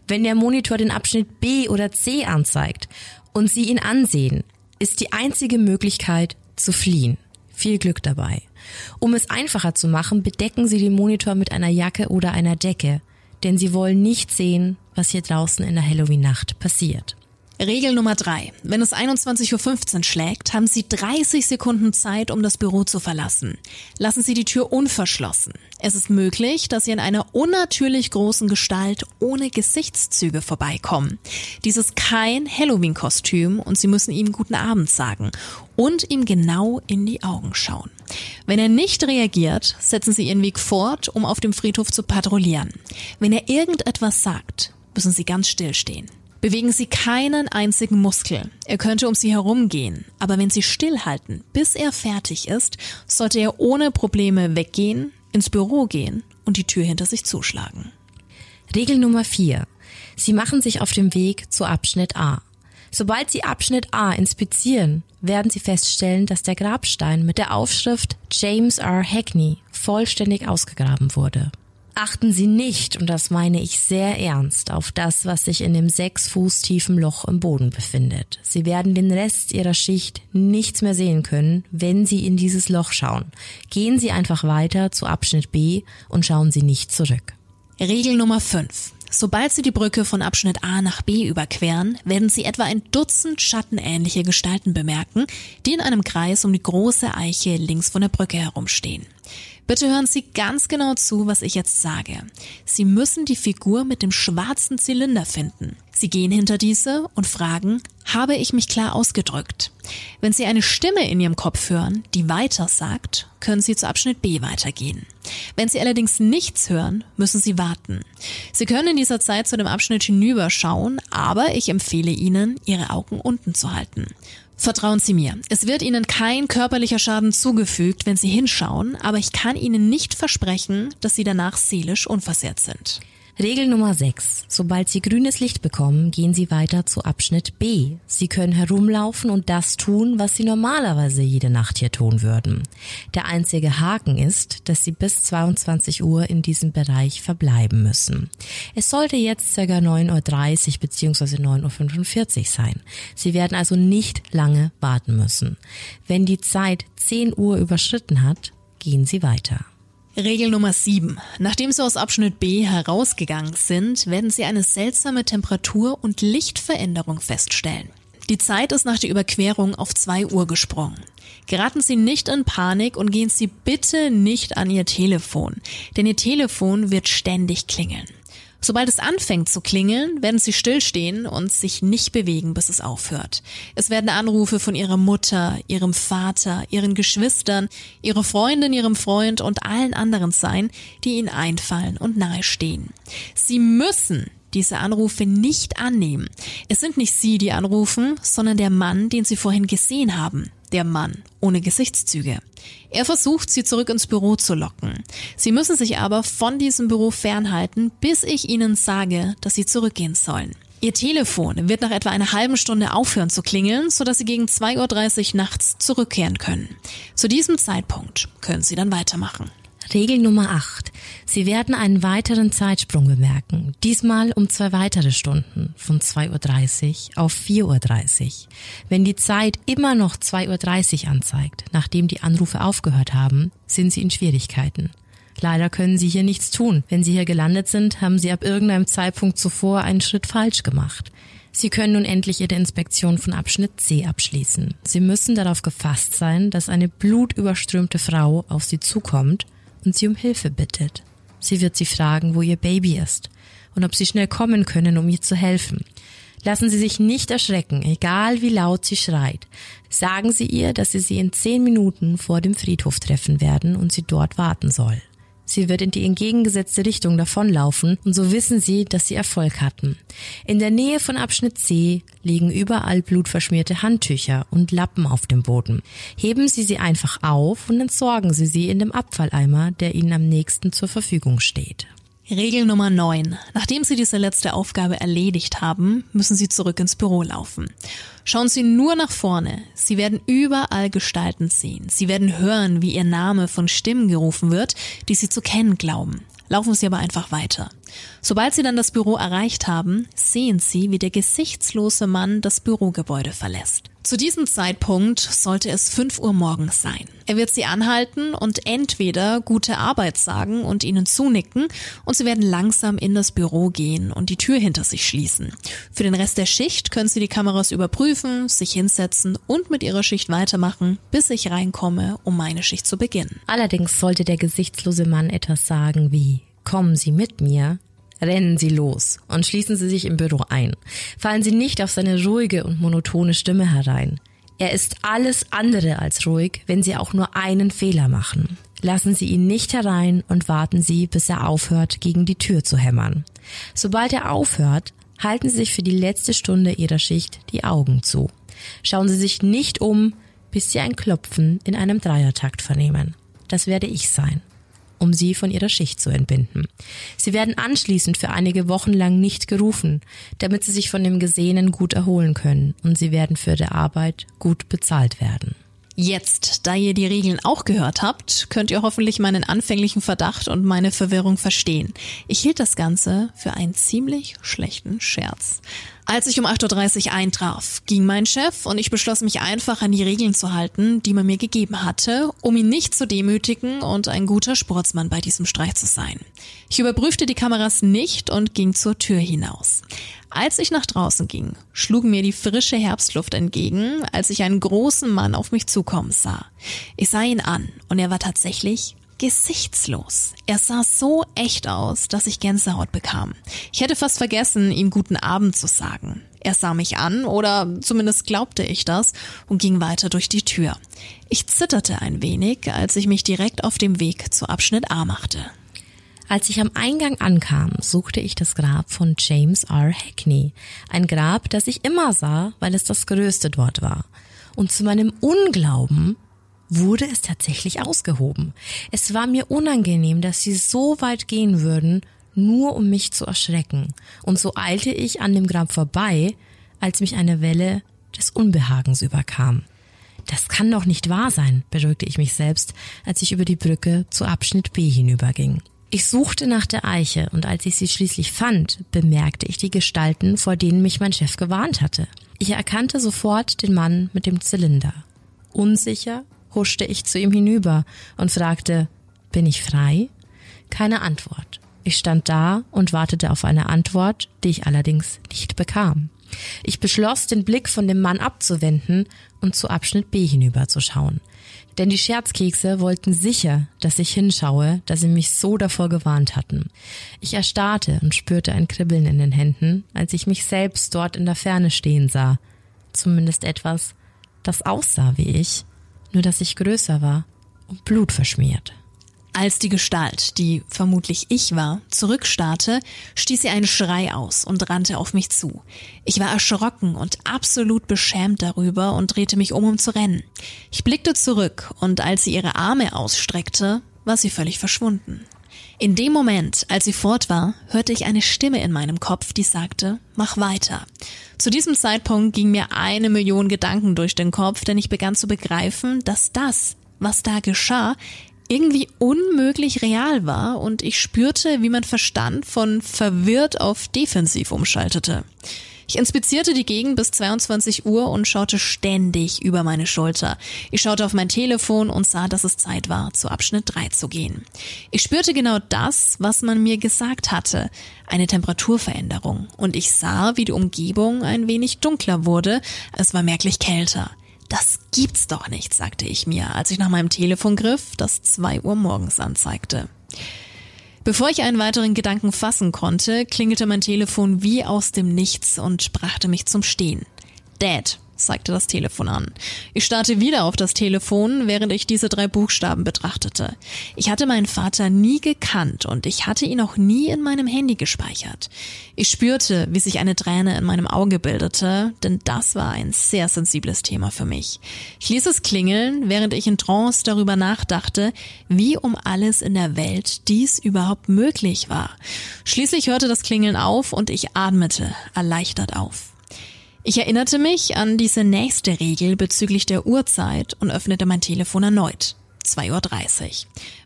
Wenn der Monitor den Abschnitt B oder C anzeigt und Sie ihn ansehen, ist die einzige Möglichkeit zu fliehen. Viel Glück dabei. Um es einfacher zu machen, bedecken Sie den Monitor mit einer Jacke oder einer Decke denn sie wollen nicht sehen, was hier draußen in der Halloween-Nacht passiert. Regel Nummer drei. Wenn es 21.15 Uhr schlägt, haben Sie 30 Sekunden Zeit, um das Büro zu verlassen. Lassen Sie die Tür unverschlossen. Es ist möglich, dass Sie in einer unnatürlich großen Gestalt ohne Gesichtszüge vorbeikommen. Dies ist kein Halloween-Kostüm und Sie müssen ihm guten Abend sagen und ihm genau in die Augen schauen. Wenn er nicht reagiert, setzen Sie Ihren Weg fort, um auf dem Friedhof zu patrouillieren. Wenn er irgendetwas sagt, müssen Sie ganz still stehen. Bewegen Sie keinen einzigen Muskel. Er könnte um Sie herumgehen, aber wenn Sie stillhalten, bis er fertig ist, sollte er ohne Probleme weggehen, ins Büro gehen und die Tür hinter sich zuschlagen. Regel Nummer 4. Sie machen sich auf dem Weg zu Abschnitt A. Sobald Sie Abschnitt A inspizieren, werden Sie feststellen, dass der Grabstein mit der Aufschrift James R. Hackney vollständig ausgegraben wurde. Achten Sie nicht, und das meine ich sehr ernst, auf das, was sich in dem sechs Fuß tiefen Loch im Boden befindet. Sie werden den Rest Ihrer Schicht nichts mehr sehen können, wenn Sie in dieses Loch schauen. Gehen Sie einfach weiter zu Abschnitt B und schauen Sie nicht zurück. Regel Nummer 5. Sobald Sie die Brücke von Abschnitt A nach B überqueren, werden Sie etwa ein Dutzend schattenähnliche Gestalten bemerken, die in einem Kreis um die große Eiche links von der Brücke herumstehen. Bitte hören Sie ganz genau zu, was ich jetzt sage. Sie müssen die Figur mit dem schwarzen Zylinder finden. Sie gehen hinter diese und fragen, habe ich mich klar ausgedrückt? Wenn Sie eine Stimme in Ihrem Kopf hören, die weiter sagt, können Sie zu Abschnitt B weitergehen. Wenn Sie allerdings nichts hören, müssen Sie warten. Sie können in dieser Zeit zu dem Abschnitt hinüberschauen, aber ich empfehle Ihnen, Ihre Augen unten zu halten. Vertrauen Sie mir, es wird Ihnen kein körperlicher Schaden zugefügt, wenn Sie hinschauen, aber ich kann Ihnen nicht versprechen, dass Sie danach seelisch unversehrt sind. Regel Nummer 6. Sobald Sie grünes Licht bekommen, gehen Sie weiter zu Abschnitt B. Sie können herumlaufen und das tun, was Sie normalerweise jede Nacht hier tun würden. Der einzige Haken ist, dass Sie bis 22 Uhr in diesem Bereich verbleiben müssen. Es sollte jetzt ca. 9.30 Uhr bzw. 9.45 Uhr sein. Sie werden also nicht lange warten müssen. Wenn die Zeit 10 Uhr überschritten hat, gehen Sie weiter. Regel Nummer 7. Nachdem Sie aus Abschnitt B herausgegangen sind, werden Sie eine seltsame Temperatur- und Lichtveränderung feststellen. Die Zeit ist nach der Überquerung auf 2 Uhr gesprungen. Geraten Sie nicht in Panik und gehen Sie bitte nicht an Ihr Telefon, denn Ihr Telefon wird ständig klingeln. Sobald es anfängt zu klingeln, werden sie stillstehen und sich nicht bewegen, bis es aufhört. Es werden Anrufe von ihrer Mutter, ihrem Vater, ihren Geschwistern, ihrer Freundin, ihrem Freund und allen anderen sein, die ihnen einfallen und nahestehen. Sie müssen diese Anrufe nicht annehmen. Es sind nicht Sie, die anrufen, sondern der Mann, den Sie vorhin gesehen haben. Der Mann ohne Gesichtszüge. Er versucht, Sie zurück ins Büro zu locken. Sie müssen sich aber von diesem Büro fernhalten, bis ich Ihnen sage, dass Sie zurückgehen sollen. Ihr Telefon wird nach etwa einer halben Stunde aufhören zu klingeln, sodass Sie gegen 2.30 Uhr nachts zurückkehren können. Zu diesem Zeitpunkt können Sie dann weitermachen. Regel Nummer 8. Sie werden einen weiteren Zeitsprung bemerken, diesmal um zwei weitere Stunden, von 2.30 Uhr auf 4.30 Uhr. Wenn die Zeit immer noch 2.30 Uhr anzeigt, nachdem die Anrufe aufgehört haben, sind Sie in Schwierigkeiten. Leider können Sie hier nichts tun. Wenn Sie hier gelandet sind, haben Sie ab irgendeinem Zeitpunkt zuvor einen Schritt falsch gemacht. Sie können nun endlich Ihre Inspektion von Abschnitt C abschließen. Sie müssen darauf gefasst sein, dass eine blutüberströmte Frau auf Sie zukommt und sie um Hilfe bittet. Sie wird sie fragen, wo ihr Baby ist und ob sie schnell kommen können, um ihr zu helfen. Lassen Sie sich nicht erschrecken, egal wie laut sie schreit. Sagen Sie ihr, dass Sie sie in zehn Minuten vor dem Friedhof treffen werden und sie dort warten soll. Sie wird in die entgegengesetzte Richtung davonlaufen und so wissen sie, dass sie Erfolg hatten. In der Nähe von Abschnitt C liegen überall blutverschmierte Handtücher und Lappen auf dem Boden. Heben Sie sie einfach auf und entsorgen Sie sie in dem Abfalleimer, der Ihnen am nächsten zur Verfügung steht. Regel Nummer 9. Nachdem Sie diese letzte Aufgabe erledigt haben, müssen Sie zurück ins Büro laufen. Schauen Sie nur nach vorne. Sie werden überall Gestalten sehen. Sie werden hören, wie Ihr Name von Stimmen gerufen wird, die Sie zu kennen glauben. Laufen Sie aber einfach weiter. Sobald Sie dann das Büro erreicht haben, sehen Sie, wie der gesichtslose Mann das Bürogebäude verlässt. Zu diesem Zeitpunkt sollte es 5 Uhr morgens sein. Er wird Sie anhalten und entweder gute Arbeit sagen und Ihnen zunicken und Sie werden langsam in das Büro gehen und die Tür hinter sich schließen. Für den Rest der Schicht können Sie die Kameras überprüfen, sich hinsetzen und mit Ihrer Schicht weitermachen, bis ich reinkomme, um meine Schicht zu beginnen. Allerdings sollte der gesichtslose Mann etwas sagen wie Kommen Sie mit mir, rennen Sie los und schließen Sie sich im Büro ein. Fallen Sie nicht auf seine ruhige und monotone Stimme herein. Er ist alles andere als ruhig, wenn Sie auch nur einen Fehler machen. Lassen Sie ihn nicht herein und warten Sie, bis er aufhört, gegen die Tür zu hämmern. Sobald er aufhört, halten Sie sich für die letzte Stunde Ihrer Schicht die Augen zu. Schauen Sie sich nicht um, bis Sie ein Klopfen in einem Dreiertakt vernehmen. Das werde ich sein um sie von ihrer Schicht zu entbinden. Sie werden anschließend für einige Wochen lang nicht gerufen, damit sie sich von dem Gesehenen gut erholen können und sie werden für die Arbeit gut bezahlt werden. Jetzt, da ihr die Regeln auch gehört habt, könnt ihr hoffentlich meinen anfänglichen Verdacht und meine Verwirrung verstehen. Ich hielt das Ganze für einen ziemlich schlechten Scherz. Als ich um 8.30 Uhr eintraf, ging mein Chef und ich beschloss mich einfach an die Regeln zu halten, die man mir gegeben hatte, um ihn nicht zu demütigen und ein guter Sportsmann bei diesem Streich zu sein. Ich überprüfte die Kameras nicht und ging zur Tür hinaus. Als ich nach draußen ging, schlug mir die frische Herbstluft entgegen, als ich einen großen Mann auf mich zukommen sah. Ich sah ihn an und er war tatsächlich gesichtslos. Er sah so echt aus, dass ich Gänsehaut bekam. Ich hätte fast vergessen, ihm guten Abend zu sagen. Er sah mich an, oder zumindest glaubte ich das, und ging weiter durch die Tür. Ich zitterte ein wenig, als ich mich direkt auf dem Weg zu Abschnitt A machte. Als ich am Eingang ankam, suchte ich das Grab von James R. Hackney. Ein Grab, das ich immer sah, weil es das größte dort war. Und zu meinem Unglauben wurde es tatsächlich ausgehoben. Es war mir unangenehm, dass sie so weit gehen würden, nur um mich zu erschrecken. Und so eilte ich an dem Grab vorbei, als mich eine Welle des Unbehagens überkam. Das kann doch nicht wahr sein, beruhigte ich mich selbst, als ich über die Brücke zu Abschnitt B hinüberging. Ich suchte nach der Eiche und als ich sie schließlich fand, bemerkte ich die Gestalten, vor denen mich mein Chef gewarnt hatte. Ich erkannte sofort den Mann mit dem Zylinder. Unsicher huschte ich zu ihm hinüber und fragte, bin ich frei? Keine Antwort. Ich stand da und wartete auf eine Antwort, die ich allerdings nicht bekam. Ich beschloss, den Blick von dem Mann abzuwenden und zu Abschnitt B hinüberzuschauen. Denn die Scherzkekse wollten sicher, dass ich hinschaue, dass sie mich so davor gewarnt hatten. Ich erstarrte und spürte ein Kribbeln in den Händen, als ich mich selbst dort in der Ferne stehen sah. Zumindest etwas, das aussah wie ich, nur dass ich größer war und blutverschmiert. Als die Gestalt, die vermutlich ich war, zurückstarrte, stieß sie einen Schrei aus und rannte auf mich zu. Ich war erschrocken und absolut beschämt darüber und drehte mich um, um zu rennen. Ich blickte zurück und als sie ihre Arme ausstreckte, war sie völlig verschwunden. In dem Moment, als sie fort war, hörte ich eine Stimme in meinem Kopf, die sagte, mach weiter. Zu diesem Zeitpunkt ging mir eine Million Gedanken durch den Kopf, denn ich begann zu begreifen, dass das, was da geschah, irgendwie unmöglich real war und ich spürte, wie mein Verstand von verwirrt auf defensiv umschaltete. Ich inspizierte die Gegend bis 22 Uhr und schaute ständig über meine Schulter. Ich schaute auf mein Telefon und sah, dass es Zeit war, zu Abschnitt 3 zu gehen. Ich spürte genau das, was man mir gesagt hatte, eine Temperaturveränderung. Und ich sah, wie die Umgebung ein wenig dunkler wurde, es war merklich kälter. Das gibt's doch nicht, sagte ich mir, als ich nach meinem Telefon griff, das zwei Uhr morgens anzeigte. Bevor ich einen weiteren Gedanken fassen konnte, klingelte mein Telefon wie aus dem Nichts und brachte mich zum Stehen. Dad, zeigte das Telefon an. Ich starrte wieder auf das Telefon, während ich diese drei Buchstaben betrachtete. Ich hatte meinen Vater nie gekannt und ich hatte ihn auch nie in meinem Handy gespeichert. Ich spürte, wie sich eine Träne in meinem Auge bildete, denn das war ein sehr sensibles Thema für mich. Ich ließ es klingeln, während ich in Trance darüber nachdachte, wie um alles in der Welt dies überhaupt möglich war. Schließlich hörte das Klingeln auf und ich atmete erleichtert auf. Ich erinnerte mich an diese nächste Regel bezüglich der Uhrzeit und öffnete mein Telefon erneut. 2.30 Uhr.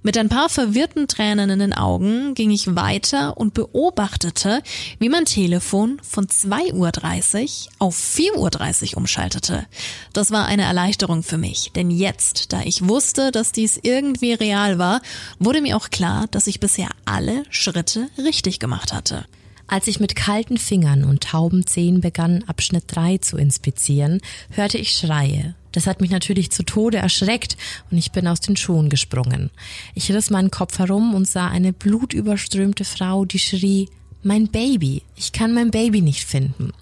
Mit ein paar verwirrten Tränen in den Augen ging ich weiter und beobachtete, wie mein Telefon von 2.30 Uhr auf 4.30 Uhr umschaltete. Das war eine Erleichterung für mich, denn jetzt, da ich wusste, dass dies irgendwie real war, wurde mir auch klar, dass ich bisher alle Schritte richtig gemacht hatte. Als ich mit kalten Fingern und tauben Zehen begann, Abschnitt 3 zu inspizieren, hörte ich Schreie. Das hat mich natürlich zu Tode erschreckt und ich bin aus den Schuhen gesprungen. Ich riss meinen Kopf herum und sah eine blutüberströmte Frau, die schrie, mein Baby, ich kann mein Baby nicht finden.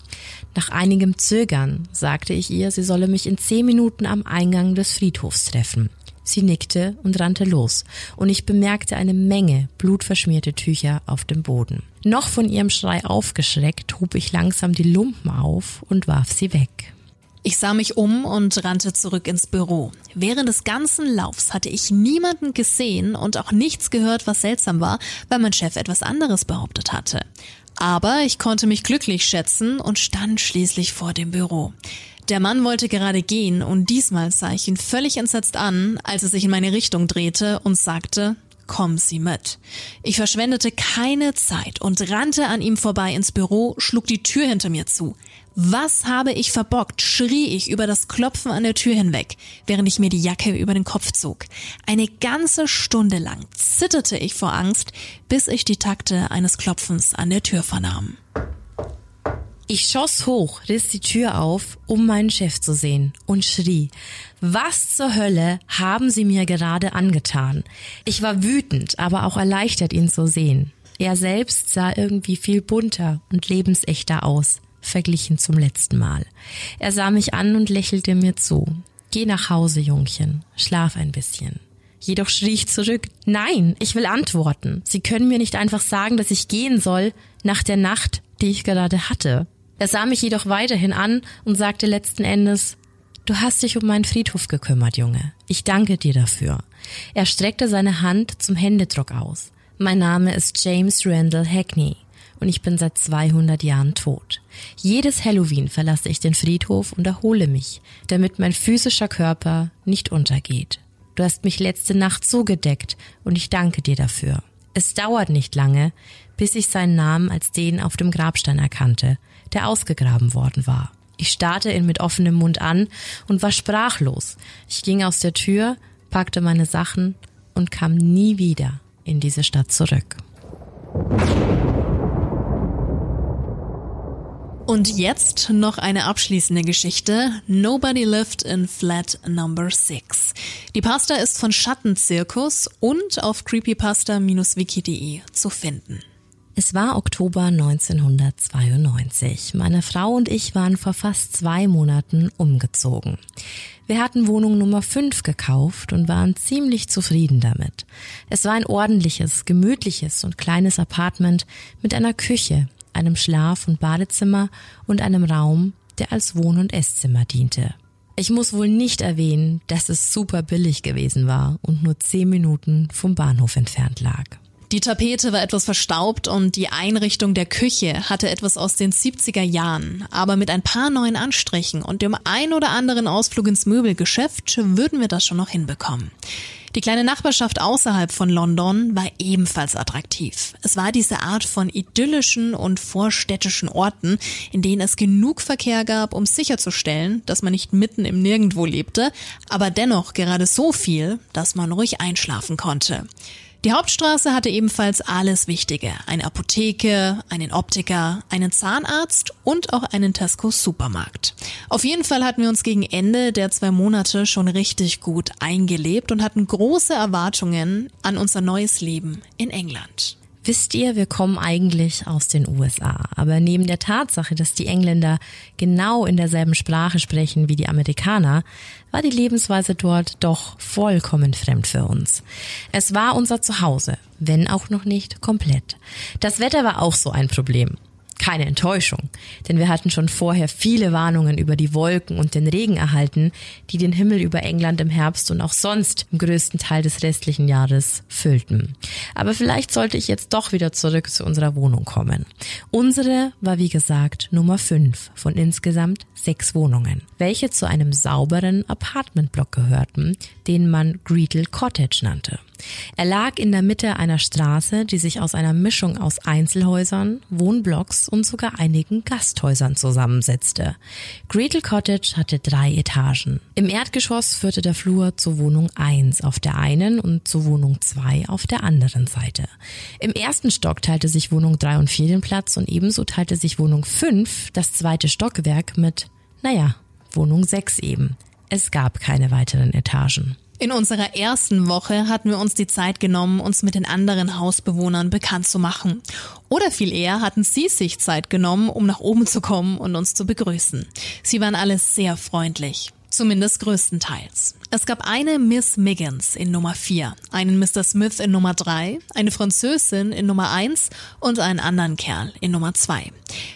Nach einigem Zögern sagte ich ihr, sie solle mich in zehn Minuten am Eingang des Friedhofs treffen. Sie nickte und rannte los, und ich bemerkte eine Menge blutverschmierte Tücher auf dem Boden. Noch von ihrem Schrei aufgeschreckt, hob ich langsam die Lumpen auf und warf sie weg. Ich sah mich um und rannte zurück ins Büro. Während des ganzen Laufs hatte ich niemanden gesehen und auch nichts gehört, was seltsam war, weil mein Chef etwas anderes behauptet hatte. Aber ich konnte mich glücklich schätzen und stand schließlich vor dem Büro. Der Mann wollte gerade gehen und diesmal sah ich ihn völlig entsetzt an, als er sich in meine Richtung drehte und sagte, kommen Sie mit. Ich verschwendete keine Zeit und rannte an ihm vorbei ins Büro, schlug die Tür hinter mir zu. Was habe ich verbockt, schrie ich über das Klopfen an der Tür hinweg, während ich mir die Jacke über den Kopf zog. Eine ganze Stunde lang zitterte ich vor Angst, bis ich die Takte eines Klopfens an der Tür vernahm. Ich schoss hoch, riss die Tür auf, um meinen Chef zu sehen und schrie, was zur Hölle haben Sie mir gerade angetan? Ich war wütend, aber auch erleichtert, ihn zu sehen. Er selbst sah irgendwie viel bunter und lebensechter aus, verglichen zum letzten Mal. Er sah mich an und lächelte mir zu. Geh nach Hause, Jungchen, schlaf ein bisschen. Jedoch schrie ich zurück, nein, ich will antworten. Sie können mir nicht einfach sagen, dass ich gehen soll nach der Nacht, die ich gerade hatte. Er sah mich jedoch weiterhin an und sagte letzten Endes, Du hast dich um meinen Friedhof gekümmert, Junge. Ich danke dir dafür. Er streckte seine Hand zum Händedruck aus. Mein Name ist James Randall Hackney und ich bin seit 200 Jahren tot. Jedes Halloween verlasse ich den Friedhof und erhole mich, damit mein physischer Körper nicht untergeht. Du hast mich letzte Nacht zugedeckt und ich danke dir dafür. Es dauert nicht lange, bis ich seinen Namen als den auf dem Grabstein erkannte, der ausgegraben worden war. Ich starrte ihn mit offenem Mund an und war sprachlos. Ich ging aus der Tür, packte meine Sachen und kam nie wieder in diese Stadt zurück. Und jetzt noch eine abschließende Geschichte. Nobody lived in flat number 6. Die Pasta ist von Schattenzirkus und auf creepypasta-wiki.de zu finden. Es war Oktober 1992. Meine Frau und ich waren vor fast zwei Monaten umgezogen. Wir hatten Wohnung Nummer 5 gekauft und waren ziemlich zufrieden damit. Es war ein ordentliches, gemütliches und kleines Apartment mit einer Küche, einem Schlaf- und Badezimmer und einem Raum, der als Wohn- und Esszimmer diente. Ich muss wohl nicht erwähnen, dass es super billig gewesen war und nur zehn Minuten vom Bahnhof entfernt lag. Die Tapete war etwas verstaubt und die Einrichtung der Küche hatte etwas aus den 70er Jahren. Aber mit ein paar neuen Anstrichen und dem ein oder anderen Ausflug ins Möbelgeschäft würden wir das schon noch hinbekommen. Die kleine Nachbarschaft außerhalb von London war ebenfalls attraktiv. Es war diese Art von idyllischen und vorstädtischen Orten, in denen es genug Verkehr gab, um sicherzustellen, dass man nicht mitten im Nirgendwo lebte, aber dennoch gerade so viel, dass man ruhig einschlafen konnte. Die Hauptstraße hatte ebenfalls alles Wichtige. Eine Apotheke, einen Optiker, einen Zahnarzt und auch einen Tesco Supermarkt. Auf jeden Fall hatten wir uns gegen Ende der zwei Monate schon richtig gut eingelebt und hatten große Erwartungen an unser neues Leben in England. Wisst ihr, wir kommen eigentlich aus den USA, aber neben der Tatsache, dass die Engländer genau in derselben Sprache sprechen wie die Amerikaner, war die Lebensweise dort doch vollkommen fremd für uns. Es war unser Zuhause, wenn auch noch nicht komplett. Das Wetter war auch so ein Problem keine Enttäuschung, denn wir hatten schon vorher viele Warnungen über die Wolken und den Regen erhalten, die den Himmel über England im Herbst und auch sonst im größten Teil des restlichen Jahres füllten. Aber vielleicht sollte ich jetzt doch wieder zurück zu unserer Wohnung kommen. Unsere war wie gesagt Nummer 5 von insgesamt sechs Wohnungen, welche zu einem sauberen Apartmentblock gehörten, den man Greetle Cottage nannte. Er lag in der Mitte einer Straße, die sich aus einer Mischung aus Einzelhäusern, Wohnblocks und sogar einigen Gasthäusern zusammensetzte. Greetle Cottage hatte drei Etagen. Im Erdgeschoss führte der Flur zur Wohnung 1 auf der einen und zur Wohnung 2 auf der anderen Seite. Im ersten Stock teilte sich Wohnung 3 und 4 den Platz und ebenso teilte sich Wohnung 5 das zweite Stockwerk mit, naja, Wohnung 6 eben. Es gab keine weiteren Etagen. In unserer ersten Woche hatten wir uns die Zeit genommen, uns mit den anderen Hausbewohnern bekannt zu machen. Oder viel eher hatten sie sich Zeit genommen, um nach oben zu kommen und uns zu begrüßen. Sie waren alle sehr freundlich. Zumindest größtenteils. Es gab eine Miss Miggins in Nummer 4, einen Mr. Smith in Nummer 3, eine Französin in Nummer 1 und einen anderen Kerl in Nummer 2.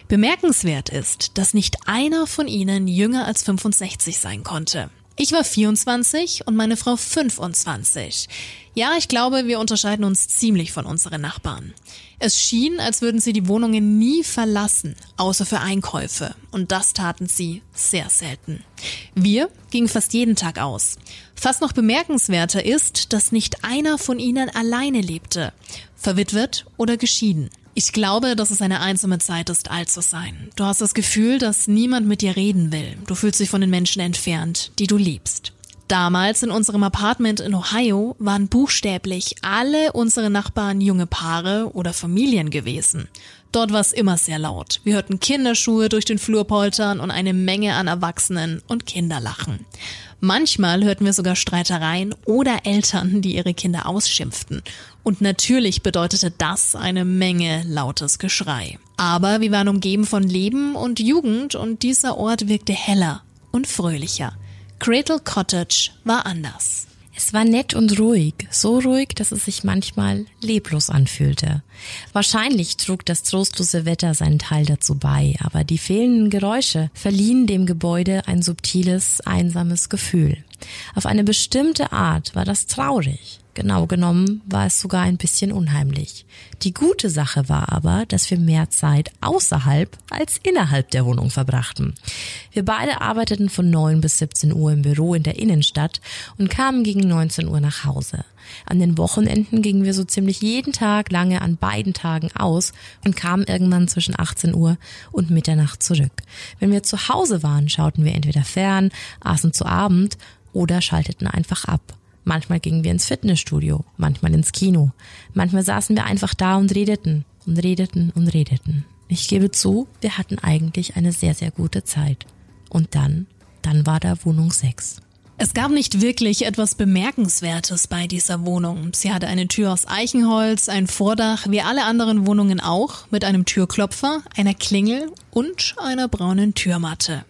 Bemerkenswert ist, dass nicht einer von ihnen jünger als 65 sein konnte. Ich war 24 und meine Frau 25. Ja, ich glaube, wir unterscheiden uns ziemlich von unseren Nachbarn. Es schien, als würden sie die Wohnungen nie verlassen, außer für Einkäufe. Und das taten sie sehr selten. Wir gingen fast jeden Tag aus. Fast noch bemerkenswerter ist, dass nicht einer von ihnen alleine lebte, verwitwet oder geschieden. Ich glaube, dass es eine einsame Zeit ist, alt zu sein. Du hast das Gefühl, dass niemand mit dir reden will. Du fühlst dich von den Menschen entfernt, die du liebst. Damals in unserem Apartment in Ohio waren buchstäblich alle unsere Nachbarn junge Paare oder Familien gewesen. Dort war es immer sehr laut. Wir hörten Kinderschuhe durch den Flur poltern und eine Menge an Erwachsenen und Kinderlachen. Manchmal hörten wir sogar Streitereien oder Eltern, die ihre Kinder ausschimpften. Und natürlich bedeutete das eine Menge lautes Geschrei. Aber wir waren umgeben von Leben und Jugend und dieser Ort wirkte heller und fröhlicher. Cradle Cottage war anders. Es war nett und ruhig, so ruhig, dass es sich manchmal leblos anfühlte. Wahrscheinlich trug das trostlose Wetter seinen Teil dazu bei, aber die fehlenden Geräusche verliehen dem Gebäude ein subtiles, einsames Gefühl. Auf eine bestimmte Art war das traurig. Genau genommen war es sogar ein bisschen unheimlich. Die gute Sache war aber, dass wir mehr Zeit außerhalb als innerhalb der Wohnung verbrachten. Wir beide arbeiteten von 9 bis 17 Uhr im Büro in der Innenstadt und kamen gegen 19 Uhr nach Hause. An den Wochenenden gingen wir so ziemlich jeden Tag lange an beiden Tagen aus und kamen irgendwann zwischen 18 Uhr und Mitternacht zurück. Wenn wir zu Hause waren, schauten wir entweder fern, aßen zu Abend oder schalteten einfach ab. Manchmal gingen wir ins Fitnessstudio, manchmal ins Kino. Manchmal saßen wir einfach da und redeten und redeten und redeten. Ich gebe zu, wir hatten eigentlich eine sehr, sehr gute Zeit. Und dann, dann war da Wohnung 6. Es gab nicht wirklich etwas Bemerkenswertes bei dieser Wohnung. Sie hatte eine Tür aus Eichenholz, ein Vordach, wie alle anderen Wohnungen auch, mit einem Türklopfer, einer Klingel und einer braunen Türmatte.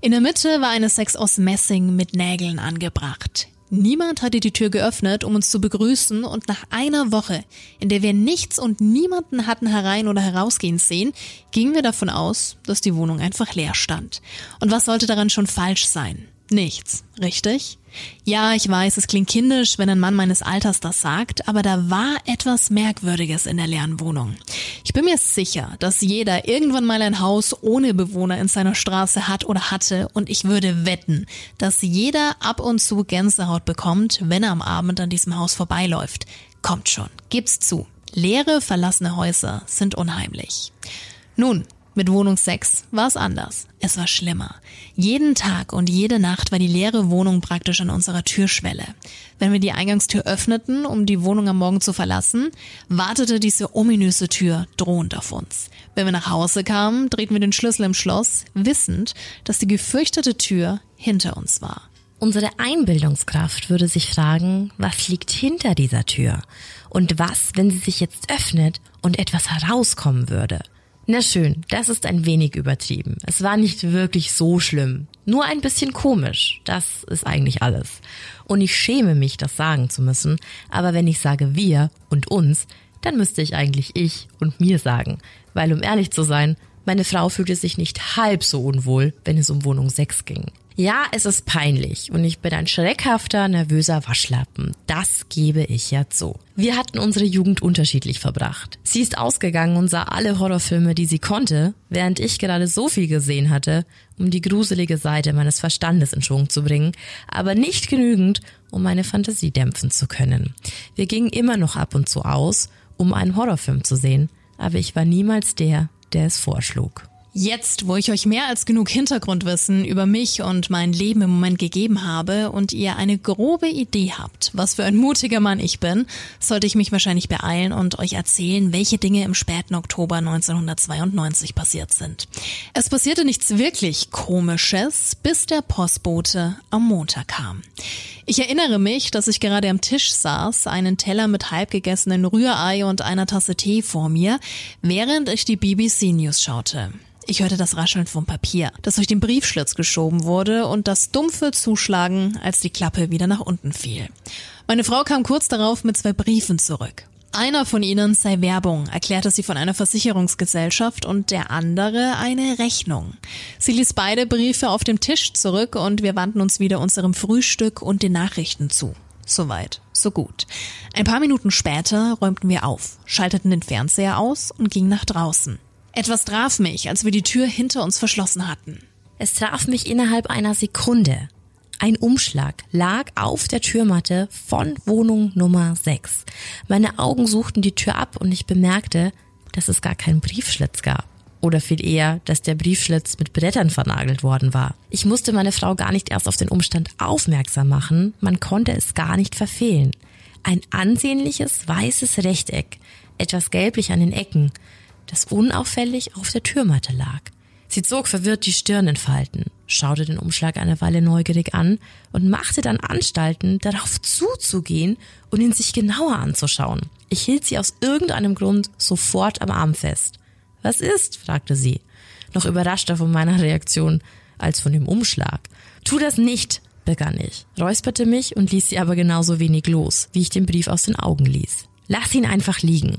In der Mitte war eine Sex aus Messing mit Nägeln angebracht. Niemand hatte die Tür geöffnet, um uns zu begrüßen, und nach einer Woche, in der wir nichts und niemanden hatten herein oder herausgehen sehen, gingen wir davon aus, dass die Wohnung einfach leer stand. Und was sollte daran schon falsch sein? Nichts, richtig? Ja, ich weiß, es klingt kindisch, wenn ein Mann meines Alters das sagt, aber da war etwas Merkwürdiges in der leeren Wohnung. Ich bin mir sicher, dass jeder irgendwann mal ein Haus ohne Bewohner in seiner Straße hat oder hatte und ich würde wetten, dass jeder ab und zu Gänsehaut bekommt, wenn er am Abend an diesem Haus vorbeiläuft. Kommt schon, gib's zu. Leere, verlassene Häuser sind unheimlich. Nun, mit Wohnung 6 war es anders. Es war schlimmer. Jeden Tag und jede Nacht war die leere Wohnung praktisch an unserer Türschwelle. Wenn wir die Eingangstür öffneten, um die Wohnung am Morgen zu verlassen, wartete diese ominöse Tür drohend auf uns. Wenn wir nach Hause kamen, drehten wir den Schlüssel im Schloss, wissend, dass die gefürchtete Tür hinter uns war. Unsere Einbildungskraft würde sich fragen, was liegt hinter dieser Tür? Und was, wenn sie sich jetzt öffnet und etwas herauskommen würde? Na schön, das ist ein wenig übertrieben. Es war nicht wirklich so schlimm. Nur ein bisschen komisch. Das ist eigentlich alles. Und ich schäme mich, das sagen zu müssen. Aber wenn ich sage wir und uns, dann müsste ich eigentlich ich und mir sagen. Weil um ehrlich zu sein, meine Frau fühlte sich nicht halb so unwohl, wenn es um Wohnung 6 ging. Ja, es ist peinlich und ich bin ein schreckhafter, nervöser Waschlappen. Das gebe ich ja zu. Wir hatten unsere Jugend unterschiedlich verbracht. Sie ist ausgegangen und sah alle Horrorfilme, die sie konnte, während ich gerade so viel gesehen hatte, um die gruselige Seite meines Verstandes in Schwung zu bringen, aber nicht genügend, um meine Fantasie dämpfen zu können. Wir gingen immer noch ab und zu aus, um einen Horrorfilm zu sehen, aber ich war niemals der, der es vorschlug. Jetzt, wo ich euch mehr als genug Hintergrundwissen über mich und mein Leben im Moment gegeben habe und ihr eine grobe Idee habt, was für ein mutiger Mann ich bin, sollte ich mich wahrscheinlich beeilen und euch erzählen, welche Dinge im späten Oktober 1992 passiert sind. Es passierte nichts wirklich Komisches, bis der Postbote am Montag kam. Ich erinnere mich, dass ich gerade am Tisch saß, einen Teller mit halbgegessenen Rührei und einer Tasse Tee vor mir, während ich die BBC News schaute. Ich hörte das Rascheln vom Papier, das durch den Briefschlitz geschoben wurde und das dumpfe Zuschlagen, als die Klappe wieder nach unten fiel. Meine Frau kam kurz darauf mit zwei Briefen zurück. Einer von ihnen sei Werbung, erklärte sie von einer Versicherungsgesellschaft und der andere eine Rechnung. Sie ließ beide Briefe auf dem Tisch zurück und wir wandten uns wieder unserem Frühstück und den Nachrichten zu. Soweit, so gut. Ein paar Minuten später räumten wir auf, schalteten den Fernseher aus und gingen nach draußen. Etwas traf mich, als wir die Tür hinter uns verschlossen hatten. Es traf mich innerhalb einer Sekunde. Ein Umschlag lag auf der Türmatte von Wohnung Nummer 6. Meine Augen suchten die Tür ab und ich bemerkte, dass es gar keinen Briefschlitz gab. Oder viel eher, dass der Briefschlitz mit Brettern vernagelt worden war. Ich musste meine Frau gar nicht erst auf den Umstand aufmerksam machen, man konnte es gar nicht verfehlen. Ein ansehnliches weißes Rechteck, etwas gelblich an den Ecken, das unauffällig auf der Türmatte lag. Sie zog verwirrt die Stirn in Falten, schaute den Umschlag eine Weile neugierig an und machte dann Anstalten, darauf zuzugehen und ihn sich genauer anzuschauen. Ich hielt sie aus irgendeinem Grund sofort am Arm fest. Was ist? fragte sie, noch überraschter von meiner Reaktion als von dem Umschlag. Tu das nicht, begann ich, räusperte mich und ließ sie aber genauso wenig los, wie ich den Brief aus den Augen ließ. Lass ihn einfach liegen.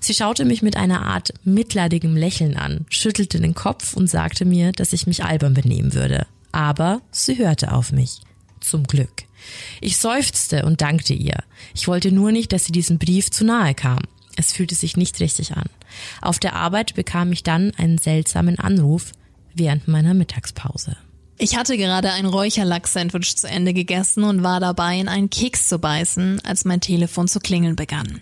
Sie schaute mich mit einer Art mitleidigem Lächeln an, schüttelte den Kopf und sagte mir, dass ich mich albern benehmen würde. Aber sie hörte auf mich. Zum Glück. Ich seufzte und dankte ihr. Ich wollte nur nicht, dass sie diesem Brief zu nahe kam. Es fühlte sich nicht richtig an. Auf der Arbeit bekam ich dann einen seltsamen Anruf während meiner Mittagspause. Ich hatte gerade ein Räucherlachs-Sandwich zu Ende gegessen und war dabei, in einen Keks zu beißen, als mein Telefon zu klingeln begann.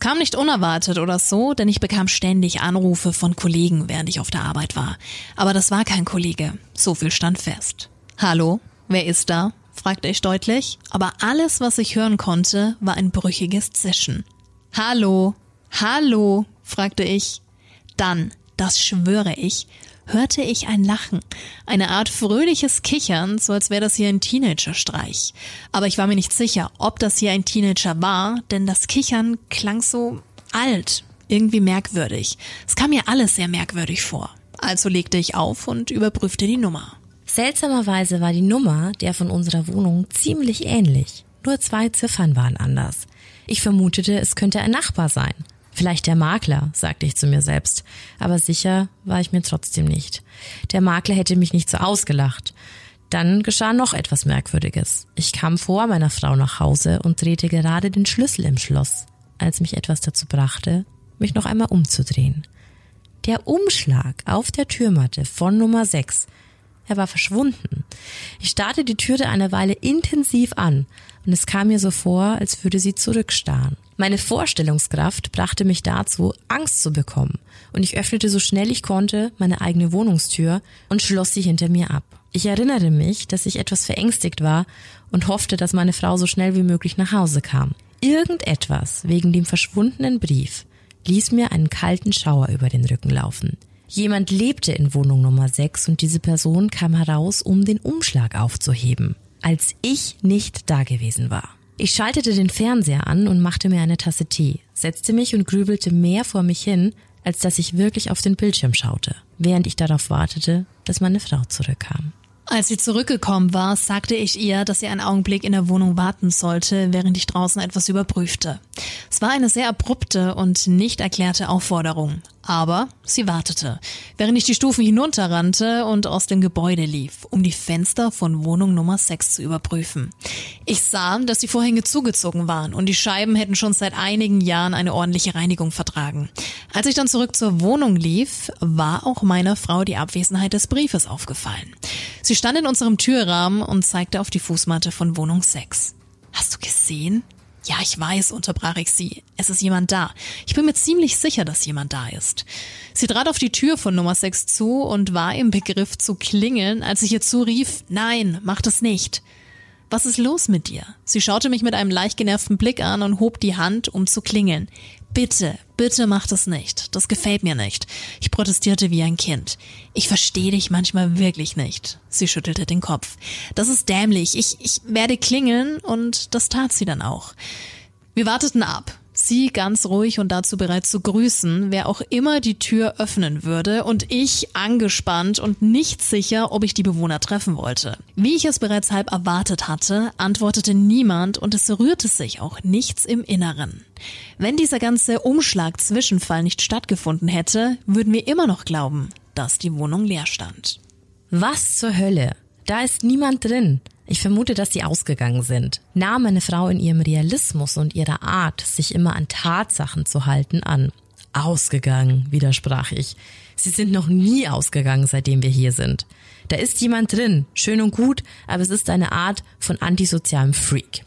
Kam nicht unerwartet oder so, denn ich bekam ständig Anrufe von Kollegen, während ich auf der Arbeit war. Aber das war kein Kollege. So viel stand fest. Hallo? Wer ist da? fragte ich deutlich, aber alles, was ich hören konnte, war ein brüchiges Zischen. Hallo? Hallo? fragte ich. Dann, das schwöre ich, hörte ich ein Lachen, eine Art fröhliches Kichern, so als wäre das hier ein Teenager-Streich. Aber ich war mir nicht sicher, ob das hier ein Teenager war, denn das Kichern klang so alt, irgendwie merkwürdig. Es kam mir alles sehr merkwürdig vor. Also legte ich auf und überprüfte die Nummer. Seltsamerweise war die Nummer der von unserer Wohnung ziemlich ähnlich. Nur zwei Ziffern waren anders. Ich vermutete, es könnte ein Nachbar sein. Vielleicht der Makler, sagte ich zu mir selbst, aber sicher war ich mir trotzdem nicht. Der Makler hätte mich nicht so ausgelacht. Dann geschah noch etwas Merkwürdiges. Ich kam vor meiner Frau nach Hause und drehte gerade den Schlüssel im Schloss, als mich etwas dazu brachte, mich noch einmal umzudrehen. Der Umschlag auf der Türmatte von Nummer 6. Er war verschwunden. Ich starrte die Türe eine Weile intensiv an und es kam mir so vor, als würde sie zurückstarren. Meine Vorstellungskraft brachte mich dazu, Angst zu bekommen, und ich öffnete so schnell ich konnte meine eigene Wohnungstür und schloss sie hinter mir ab. Ich erinnere mich, dass ich etwas verängstigt war und hoffte, dass meine Frau so schnell wie möglich nach Hause kam. Irgendetwas wegen dem verschwundenen Brief ließ mir einen kalten Schauer über den Rücken laufen. Jemand lebte in Wohnung Nummer 6 und diese Person kam heraus, um den Umschlag aufzuheben, als ich nicht da gewesen war. Ich schaltete den Fernseher an und machte mir eine Tasse Tee, setzte mich und grübelte mehr vor mich hin, als dass ich wirklich auf den Bildschirm schaute, während ich darauf wartete, dass meine Frau zurückkam. Als sie zurückgekommen war, sagte ich ihr, dass sie einen Augenblick in der Wohnung warten sollte, während ich draußen etwas überprüfte. Es war eine sehr abrupte und nicht erklärte Aufforderung. Aber sie wartete, während ich die Stufen hinunterrannte und aus dem Gebäude lief, um die Fenster von Wohnung Nummer 6 zu überprüfen. Ich sah, dass die Vorhänge zugezogen waren und die Scheiben hätten schon seit einigen Jahren eine ordentliche Reinigung vertragen. Als ich dann zurück zur Wohnung lief, war auch meiner Frau die Abwesenheit des Briefes aufgefallen. Sie stand in unserem Türrahmen und zeigte auf die Fußmatte von Wohnung 6. Hast du gesehen? Ja, ich weiß, unterbrach ich sie. Es ist jemand da. Ich bin mir ziemlich sicher, dass jemand da ist. Sie trat auf die Tür von Nummer 6 zu und war im Begriff zu klingeln, als ich ihr zurief, nein, mach das nicht. Was ist los mit dir? Sie schaute mich mit einem leicht genervten Blick an und hob die Hand, um zu klingeln. Bitte, bitte mach das nicht. Das gefällt mir nicht. Ich protestierte wie ein Kind. Ich verstehe dich manchmal wirklich nicht. Sie schüttelte den Kopf. Das ist dämlich. Ich, ich werde klingeln und das tat sie dann auch. Wir warteten ab. Sie ganz ruhig und dazu bereit zu grüßen, wer auch immer die Tür öffnen würde und ich angespannt und nicht sicher, ob ich die Bewohner treffen wollte. Wie ich es bereits halb erwartet hatte, antwortete niemand und es rührte sich auch nichts im Inneren. Wenn dieser ganze Umschlag-Zwischenfall nicht stattgefunden hätte, würden wir immer noch glauben, dass die Wohnung leer stand. Was zur Hölle? Da ist niemand drin. Ich vermute, dass sie ausgegangen sind. Nahm meine Frau in ihrem Realismus und ihrer Art, sich immer an Tatsachen zu halten, an. Ausgegangen, widersprach ich. Sie sind noch nie ausgegangen, seitdem wir hier sind. Da ist jemand drin, schön und gut, aber es ist eine Art von antisozialem Freak.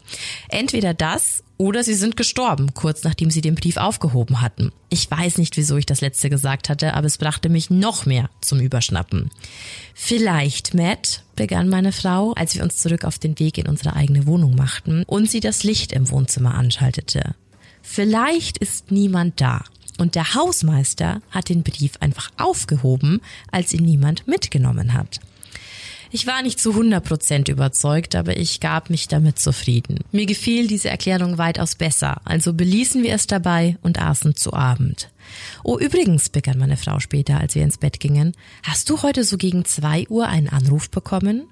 Entweder das oder sie sind gestorben, kurz nachdem sie den Brief aufgehoben hatten. Ich weiß nicht, wieso ich das letzte gesagt hatte, aber es brachte mich noch mehr zum Überschnappen. Vielleicht, Matt, begann meine Frau, als wir uns zurück auf den Weg in unsere eigene Wohnung machten und sie das Licht im Wohnzimmer anschaltete. Vielleicht ist niemand da. Und der Hausmeister hat den Brief einfach aufgehoben, als ihn niemand mitgenommen hat. Ich war nicht zu 100 Prozent überzeugt, aber ich gab mich damit zufrieden. Mir gefiel diese Erklärung weitaus besser, also beließen wir es dabei und aßen zu Abend. Oh, übrigens, begann meine Frau später, als wir ins Bett gingen, hast du heute so gegen zwei Uhr einen Anruf bekommen?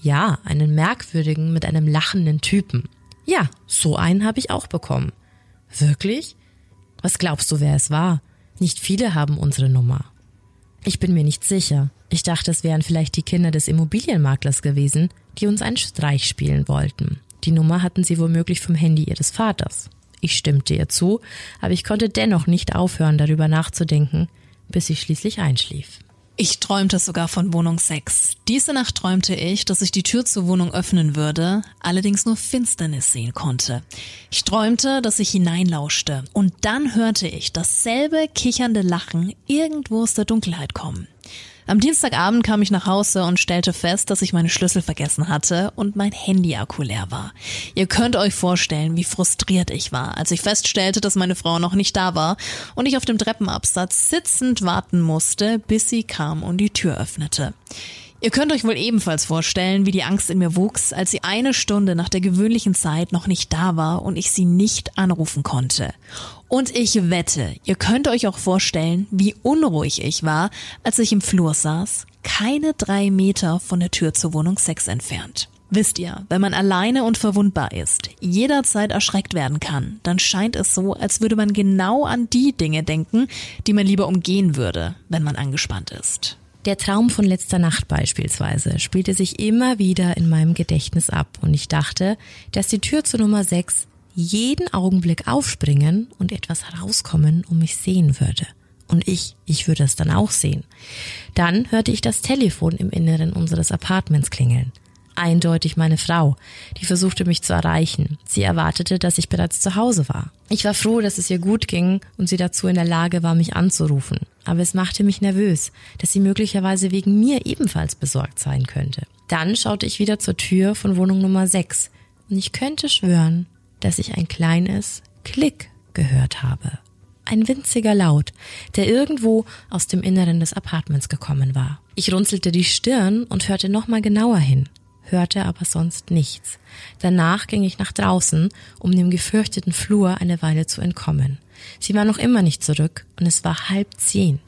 Ja, einen merkwürdigen mit einem lachenden Typen. Ja, so einen habe ich auch bekommen. Wirklich? Was glaubst du, wer es war? Nicht viele haben unsere Nummer. Ich bin mir nicht sicher. Ich dachte, es wären vielleicht die Kinder des Immobilienmaklers gewesen, die uns einen Streich spielen wollten. Die Nummer hatten sie womöglich vom Handy ihres Vaters. Ich stimmte ihr zu, aber ich konnte dennoch nicht aufhören, darüber nachzudenken, bis ich schließlich einschlief. Ich träumte sogar von Wohnung 6. Diese Nacht träumte ich, dass ich die Tür zur Wohnung öffnen würde, allerdings nur Finsternis sehen konnte. Ich träumte, dass ich hineinlauschte und dann hörte ich dasselbe kichernde Lachen irgendwo aus der Dunkelheit kommen. Am Dienstagabend kam ich nach Hause und stellte fest, dass ich meine Schlüssel vergessen hatte und mein Handy-Akku leer war. Ihr könnt euch vorstellen, wie frustriert ich war, als ich feststellte, dass meine Frau noch nicht da war und ich auf dem Treppenabsatz sitzend warten musste, bis sie kam und die Tür öffnete. Ihr könnt euch wohl ebenfalls vorstellen, wie die Angst in mir wuchs, als sie eine Stunde nach der gewöhnlichen Zeit noch nicht da war und ich sie nicht anrufen konnte. Und ich wette, ihr könnt euch auch vorstellen, wie unruhig ich war, als ich im Flur saß, keine drei Meter von der Tür zur Wohnung 6 entfernt. Wisst ihr, wenn man alleine und verwundbar ist, jederzeit erschreckt werden kann, dann scheint es so, als würde man genau an die Dinge denken, die man lieber umgehen würde, wenn man angespannt ist. Der Traum von letzter Nacht beispielsweise spielte sich immer wieder in meinem Gedächtnis ab und ich dachte, dass die Tür zur Nummer 6 jeden Augenblick aufspringen und etwas herauskommen um mich sehen würde. Und ich, ich würde es dann auch sehen. Dann hörte ich das Telefon im Inneren unseres Apartments klingeln eindeutig meine Frau, die versuchte mich zu erreichen. Sie erwartete, dass ich bereits zu Hause war. Ich war froh, dass es ihr gut ging und sie dazu in der Lage war, mich anzurufen. Aber es machte mich nervös, dass sie möglicherweise wegen mir ebenfalls besorgt sein könnte. Dann schaute ich wieder zur Tür von Wohnung Nummer 6 und ich könnte schwören, dass ich ein kleines Klick gehört habe. Ein winziger Laut, der irgendwo aus dem Inneren des Apartments gekommen war. Ich runzelte die Stirn und hörte nochmal genauer hin hörte aber sonst nichts. Danach ging ich nach draußen, um dem gefürchteten Flur eine Weile zu entkommen. Sie war noch immer nicht zurück und es war halb zehn.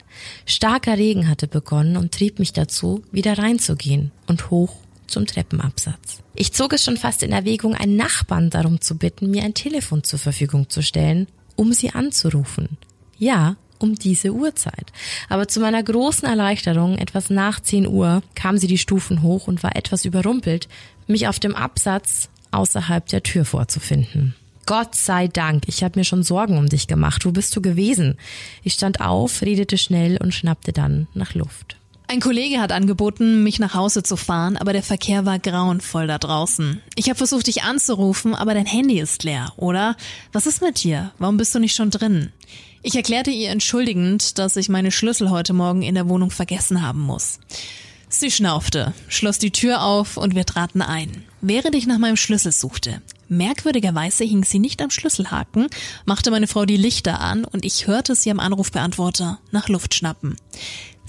Starker Regen hatte begonnen und trieb mich dazu, wieder reinzugehen und hoch zum Treppenabsatz. Ich zog es schon fast in Erwägung, einen Nachbarn darum zu bitten, mir ein Telefon zur Verfügung zu stellen, um sie anzurufen. Ja, um diese Uhrzeit. Aber zu meiner großen Erleichterung, etwas nach 10 Uhr, kam sie die Stufen hoch und war etwas überrumpelt, mich auf dem Absatz außerhalb der Tür vorzufinden. Gott sei Dank, ich habe mir schon Sorgen um dich gemacht. Wo bist du gewesen? Ich stand auf, redete schnell und schnappte dann nach Luft. Ein Kollege hat angeboten, mich nach Hause zu fahren, aber der Verkehr war grauenvoll da draußen. Ich habe versucht, dich anzurufen, aber dein Handy ist leer, oder? Was ist mit dir? Warum bist du nicht schon drin? Ich erklärte ihr entschuldigend, dass ich meine Schlüssel heute Morgen in der Wohnung vergessen haben muss. Sie schnaufte, schloss die Tür auf und wir traten ein. Während ich nach meinem Schlüssel suchte, merkwürdigerweise hing sie nicht am Schlüsselhaken, machte meine Frau die Lichter an und ich hörte sie am Anrufbeantworter nach Luft schnappen.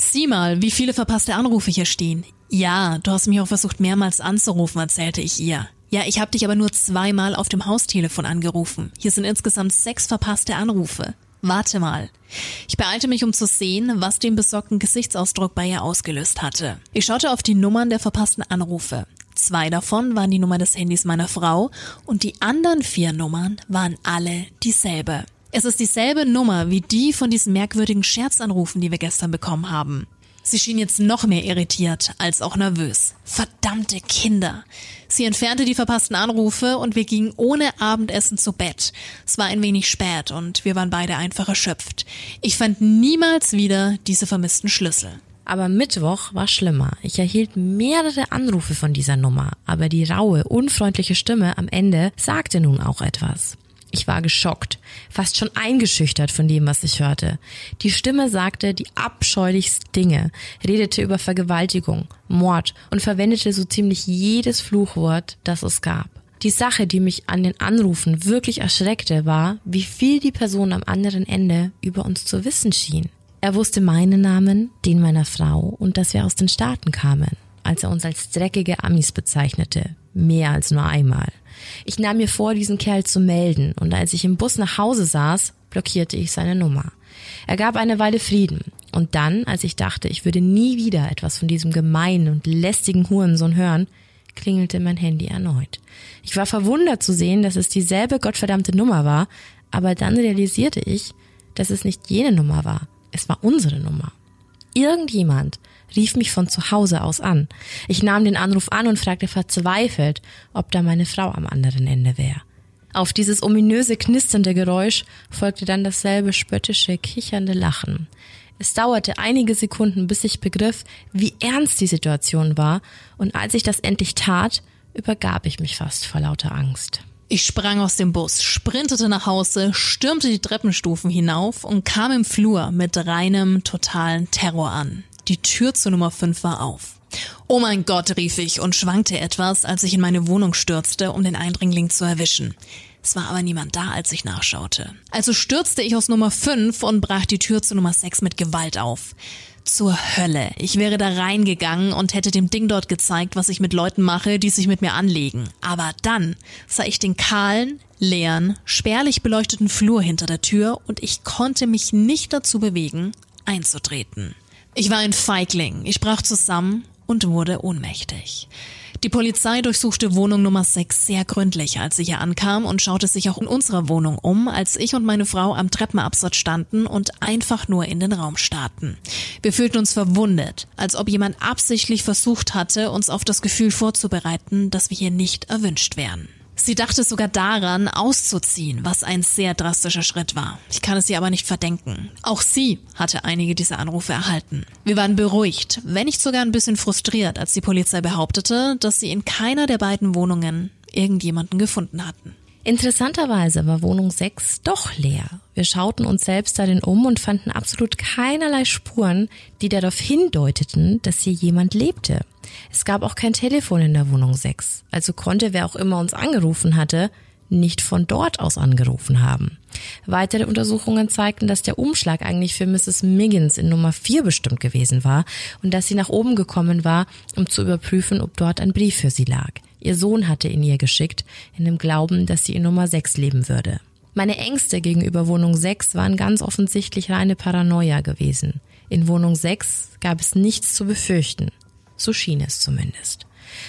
Sieh mal, wie viele verpasste Anrufe hier stehen. Ja, du hast mich auch versucht mehrmals anzurufen, erzählte ich ihr. Ja, ich habe dich aber nur zweimal auf dem Haustelefon angerufen. Hier sind insgesamt sechs verpasste Anrufe. Warte mal. Ich beeilte mich, um zu sehen, was den besorgten Gesichtsausdruck bei ihr ausgelöst hatte. Ich schaute auf die Nummern der verpassten Anrufe. Zwei davon waren die Nummer des Handys meiner Frau und die anderen vier Nummern waren alle dieselbe. Es ist dieselbe Nummer wie die von diesen merkwürdigen Scherzanrufen, die wir gestern bekommen haben. Sie schien jetzt noch mehr irritiert als auch nervös. Verdammte Kinder. Sie entfernte die verpassten Anrufe und wir gingen ohne Abendessen zu Bett. Es war ein wenig spät und wir waren beide einfach erschöpft. Ich fand niemals wieder diese vermissten Schlüssel. Aber Mittwoch war schlimmer. Ich erhielt mehrere Anrufe von dieser Nummer, aber die raue, unfreundliche Stimme am Ende sagte nun auch etwas. Ich war geschockt, fast schon eingeschüchtert von dem, was ich hörte. Die Stimme sagte die abscheulichsten Dinge, redete über Vergewaltigung, Mord und verwendete so ziemlich jedes Fluchwort, das es gab. Die Sache, die mich an den Anrufen wirklich erschreckte, war, wie viel die Person am anderen Ende über uns zu wissen schien. Er wusste meinen Namen, den meiner Frau und dass wir aus den Staaten kamen, als er uns als dreckige Amis bezeichnete, mehr als nur einmal. Ich nahm mir vor, diesen Kerl zu melden, und als ich im Bus nach Hause saß, blockierte ich seine Nummer. Er gab eine Weile Frieden, und dann, als ich dachte, ich würde nie wieder etwas von diesem gemeinen und lästigen Hurensohn hören, klingelte mein Handy erneut. Ich war verwundert zu sehen, dass es dieselbe gottverdammte Nummer war, aber dann realisierte ich, dass es nicht jene Nummer war, es war unsere Nummer. Irgendjemand rief mich von zu Hause aus an. Ich nahm den Anruf an und fragte verzweifelt, ob da meine Frau am anderen Ende wäre. Auf dieses ominöse knisternde Geräusch folgte dann dasselbe spöttische, kichernde Lachen. Es dauerte einige Sekunden, bis ich begriff, wie ernst die Situation war, und als ich das endlich tat, übergab ich mich fast vor lauter Angst. Ich sprang aus dem Bus, sprintete nach Hause, stürmte die Treppenstufen hinauf und kam im Flur mit reinem, totalen Terror an. Die Tür zur Nummer 5 war auf. Oh mein Gott, rief ich und schwankte etwas, als ich in meine Wohnung stürzte, um den Eindringling zu erwischen. Es war aber niemand da, als ich nachschaute. Also stürzte ich aus Nummer 5 und brach die Tür zu Nummer 6 mit Gewalt auf. Zur Hölle. Ich wäre da reingegangen und hätte dem Ding dort gezeigt, was ich mit Leuten mache, die sich mit mir anlegen. Aber dann sah ich den kahlen, leeren, spärlich beleuchteten Flur hinter der Tür und ich konnte mich nicht dazu bewegen, einzutreten. Ich war ein Feigling. Ich brach zusammen und wurde ohnmächtig. Die Polizei durchsuchte Wohnung Nummer 6 sehr gründlich, als sie hier ankam und schaute sich auch in unserer Wohnung um, als ich und meine Frau am Treppenabsatz standen und einfach nur in den Raum starrten. Wir fühlten uns verwundet, als ob jemand absichtlich versucht hatte, uns auf das Gefühl vorzubereiten, dass wir hier nicht erwünscht wären. Sie dachte sogar daran, auszuziehen, was ein sehr drastischer Schritt war. Ich kann es ihr aber nicht verdenken. Auch sie hatte einige dieser Anrufe erhalten. Wir waren beruhigt, wenn nicht sogar ein bisschen frustriert, als die Polizei behauptete, dass sie in keiner der beiden Wohnungen irgendjemanden gefunden hatten. Interessanterweise war Wohnung 6 doch leer. Wir schauten uns selbst darin um und fanden absolut keinerlei Spuren, die darauf hindeuteten, dass hier jemand lebte. Es gab auch kein Telefon in der Wohnung 6, also konnte wer auch immer uns angerufen hatte, nicht von dort aus angerufen haben. Weitere Untersuchungen zeigten, dass der Umschlag eigentlich für Mrs. Miggins in Nummer 4 bestimmt gewesen war und dass sie nach oben gekommen war, um zu überprüfen, ob dort ein Brief für sie lag. Ihr Sohn hatte ihn ihr geschickt, in dem Glauben, dass sie in Nummer 6 leben würde. Meine Ängste gegenüber Wohnung 6 waren ganz offensichtlich reine Paranoia gewesen. In Wohnung 6 gab es nichts zu befürchten. So schien es zumindest.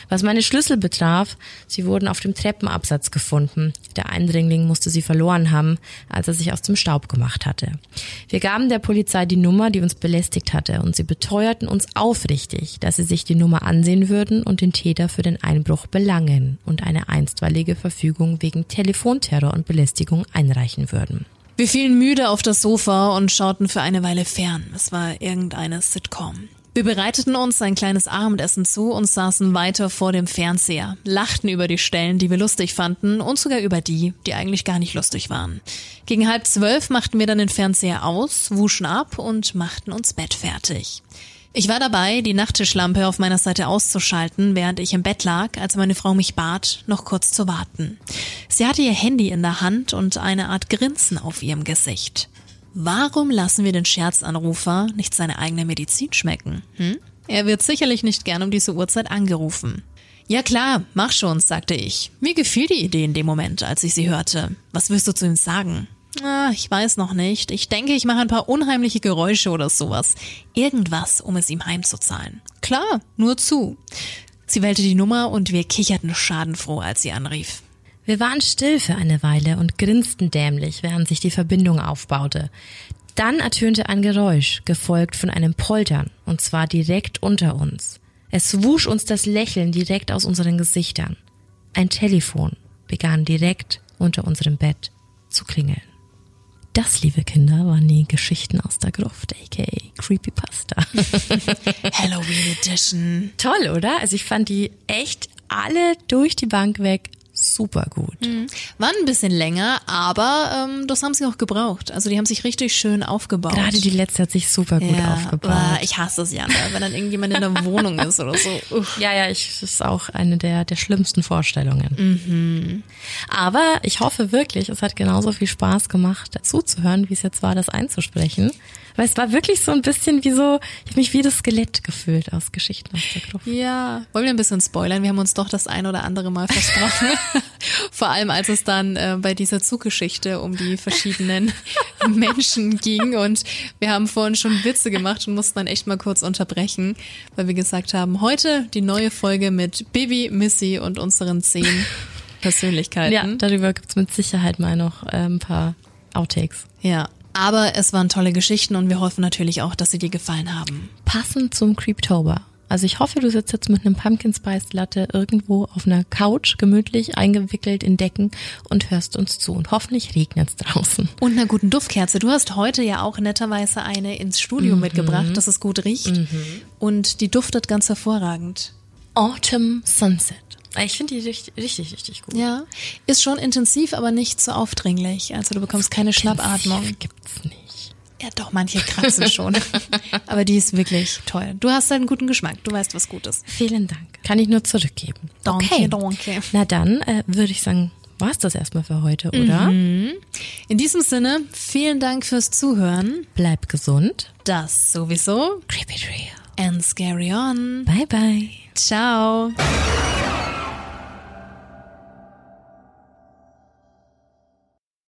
Was meine Schlüssel betraf, sie wurden auf dem Treppenabsatz gefunden. Der Eindringling musste sie verloren haben, als er sich aus dem Staub gemacht hatte. Wir gaben der Polizei die Nummer, die uns belästigt hatte, und sie beteuerten uns aufrichtig, dass sie sich die Nummer ansehen würden und den Täter für den Einbruch belangen und eine einstweilige Verfügung wegen Telefonterror und Belästigung einreichen würden. Wir fielen müde auf das Sofa und schauten für eine Weile fern. Es war irgendeine Sitcom. Wir bereiteten uns ein kleines Abendessen zu und saßen weiter vor dem Fernseher, lachten über die Stellen, die wir lustig fanden und sogar über die, die eigentlich gar nicht lustig waren. Gegen halb zwölf machten wir dann den Fernseher aus, wuschen ab und machten uns Bett fertig. Ich war dabei, die Nachttischlampe auf meiner Seite auszuschalten, während ich im Bett lag, als meine Frau mich bat, noch kurz zu warten. Sie hatte ihr Handy in der Hand und eine Art Grinsen auf ihrem Gesicht. Warum lassen wir den Scherzanrufer nicht seine eigene Medizin schmecken? Hm? Er wird sicherlich nicht gern um diese Uhrzeit angerufen. Ja klar, mach schon, sagte ich. Mir gefiel die Idee in dem Moment, als ich sie hörte. Was wirst du zu ihm sagen? Ah, ich weiß noch nicht. Ich denke, ich mache ein paar unheimliche Geräusche oder sowas. Irgendwas, um es ihm heimzuzahlen. Klar, nur zu. Sie wählte die Nummer und wir kicherten schadenfroh, als sie anrief. Wir waren still für eine Weile und grinsten dämlich, während sich die Verbindung aufbaute. Dann ertönte ein Geräusch, gefolgt von einem Poltern, und zwar direkt unter uns. Es wusch uns das Lächeln direkt aus unseren Gesichtern. Ein Telefon begann direkt unter unserem Bett zu klingeln. Das, liebe Kinder, waren die Geschichten aus der Gruft, aka Creepypasta. Halloween Edition. Toll, oder? Also ich fand die echt alle durch die Bank weg super gut. Mhm. Waren ein bisschen länger, aber ähm, das haben sie auch gebraucht. Also die haben sich richtig schön aufgebaut. Gerade die letzte hat sich super gut ja, aufgebaut. Ich hasse es ja, ne? wenn dann irgendjemand in der Wohnung ist oder so. Uff. Ja, ja, ich, das ist auch eine der, der schlimmsten Vorstellungen. Mhm. Aber ich hoffe wirklich, es hat genauso viel Spaß gemacht, zuzuhören, wie es jetzt war, das einzusprechen. Weil es war wirklich so ein bisschen wie so, ich habe mich wie das Skelett gefühlt aus Geschichten aus der Gruft. Ja, wollen wir ein bisschen spoilern? Wir haben uns doch das ein oder andere Mal versprochen. Vor allem als es dann äh, bei dieser Zuggeschichte um die verschiedenen Menschen ging und wir haben vorhin schon Witze gemacht und mussten dann echt mal kurz unterbrechen, weil wir gesagt haben, heute die neue Folge mit Bibi, Missy und unseren zehn Persönlichkeiten. Ja, darüber gibt's mit Sicherheit mal noch äh, ein paar Outtakes. Ja, aber es waren tolle Geschichten und wir hoffen natürlich auch, dass sie dir gefallen haben. Passend zum Creeptober. Also ich hoffe, du sitzt jetzt mit einem Pumpkin Spice Latte irgendwo auf einer Couch, gemütlich eingewickelt in Decken und hörst uns zu. Und hoffentlich regnet es draußen. Und einer guten Duftkerze. Du hast heute ja auch netterweise eine ins Studio mhm. mitgebracht, dass es gut riecht. Mhm. Und die duftet ganz hervorragend. Autumn Sunset. Ich finde die richtig, richtig, richtig gut. Ja, ist schon intensiv, aber nicht so aufdringlich. Also du bekommst keine Schnappatmung. Gibt's nicht. Ja, doch, manche kratzen schon. aber die ist wirklich toll. Du hast einen guten Geschmack. Du weißt, was gut ist. Vielen Dank. Kann ich nur zurückgeben. Danke, okay. danke. Na dann äh, würde ich sagen, war es das erstmal für heute, oder? Mhm. In diesem Sinne, vielen Dank fürs Zuhören. Bleib gesund. Das sowieso. Creepy Trio. And scary on. Bye bye. Ciao.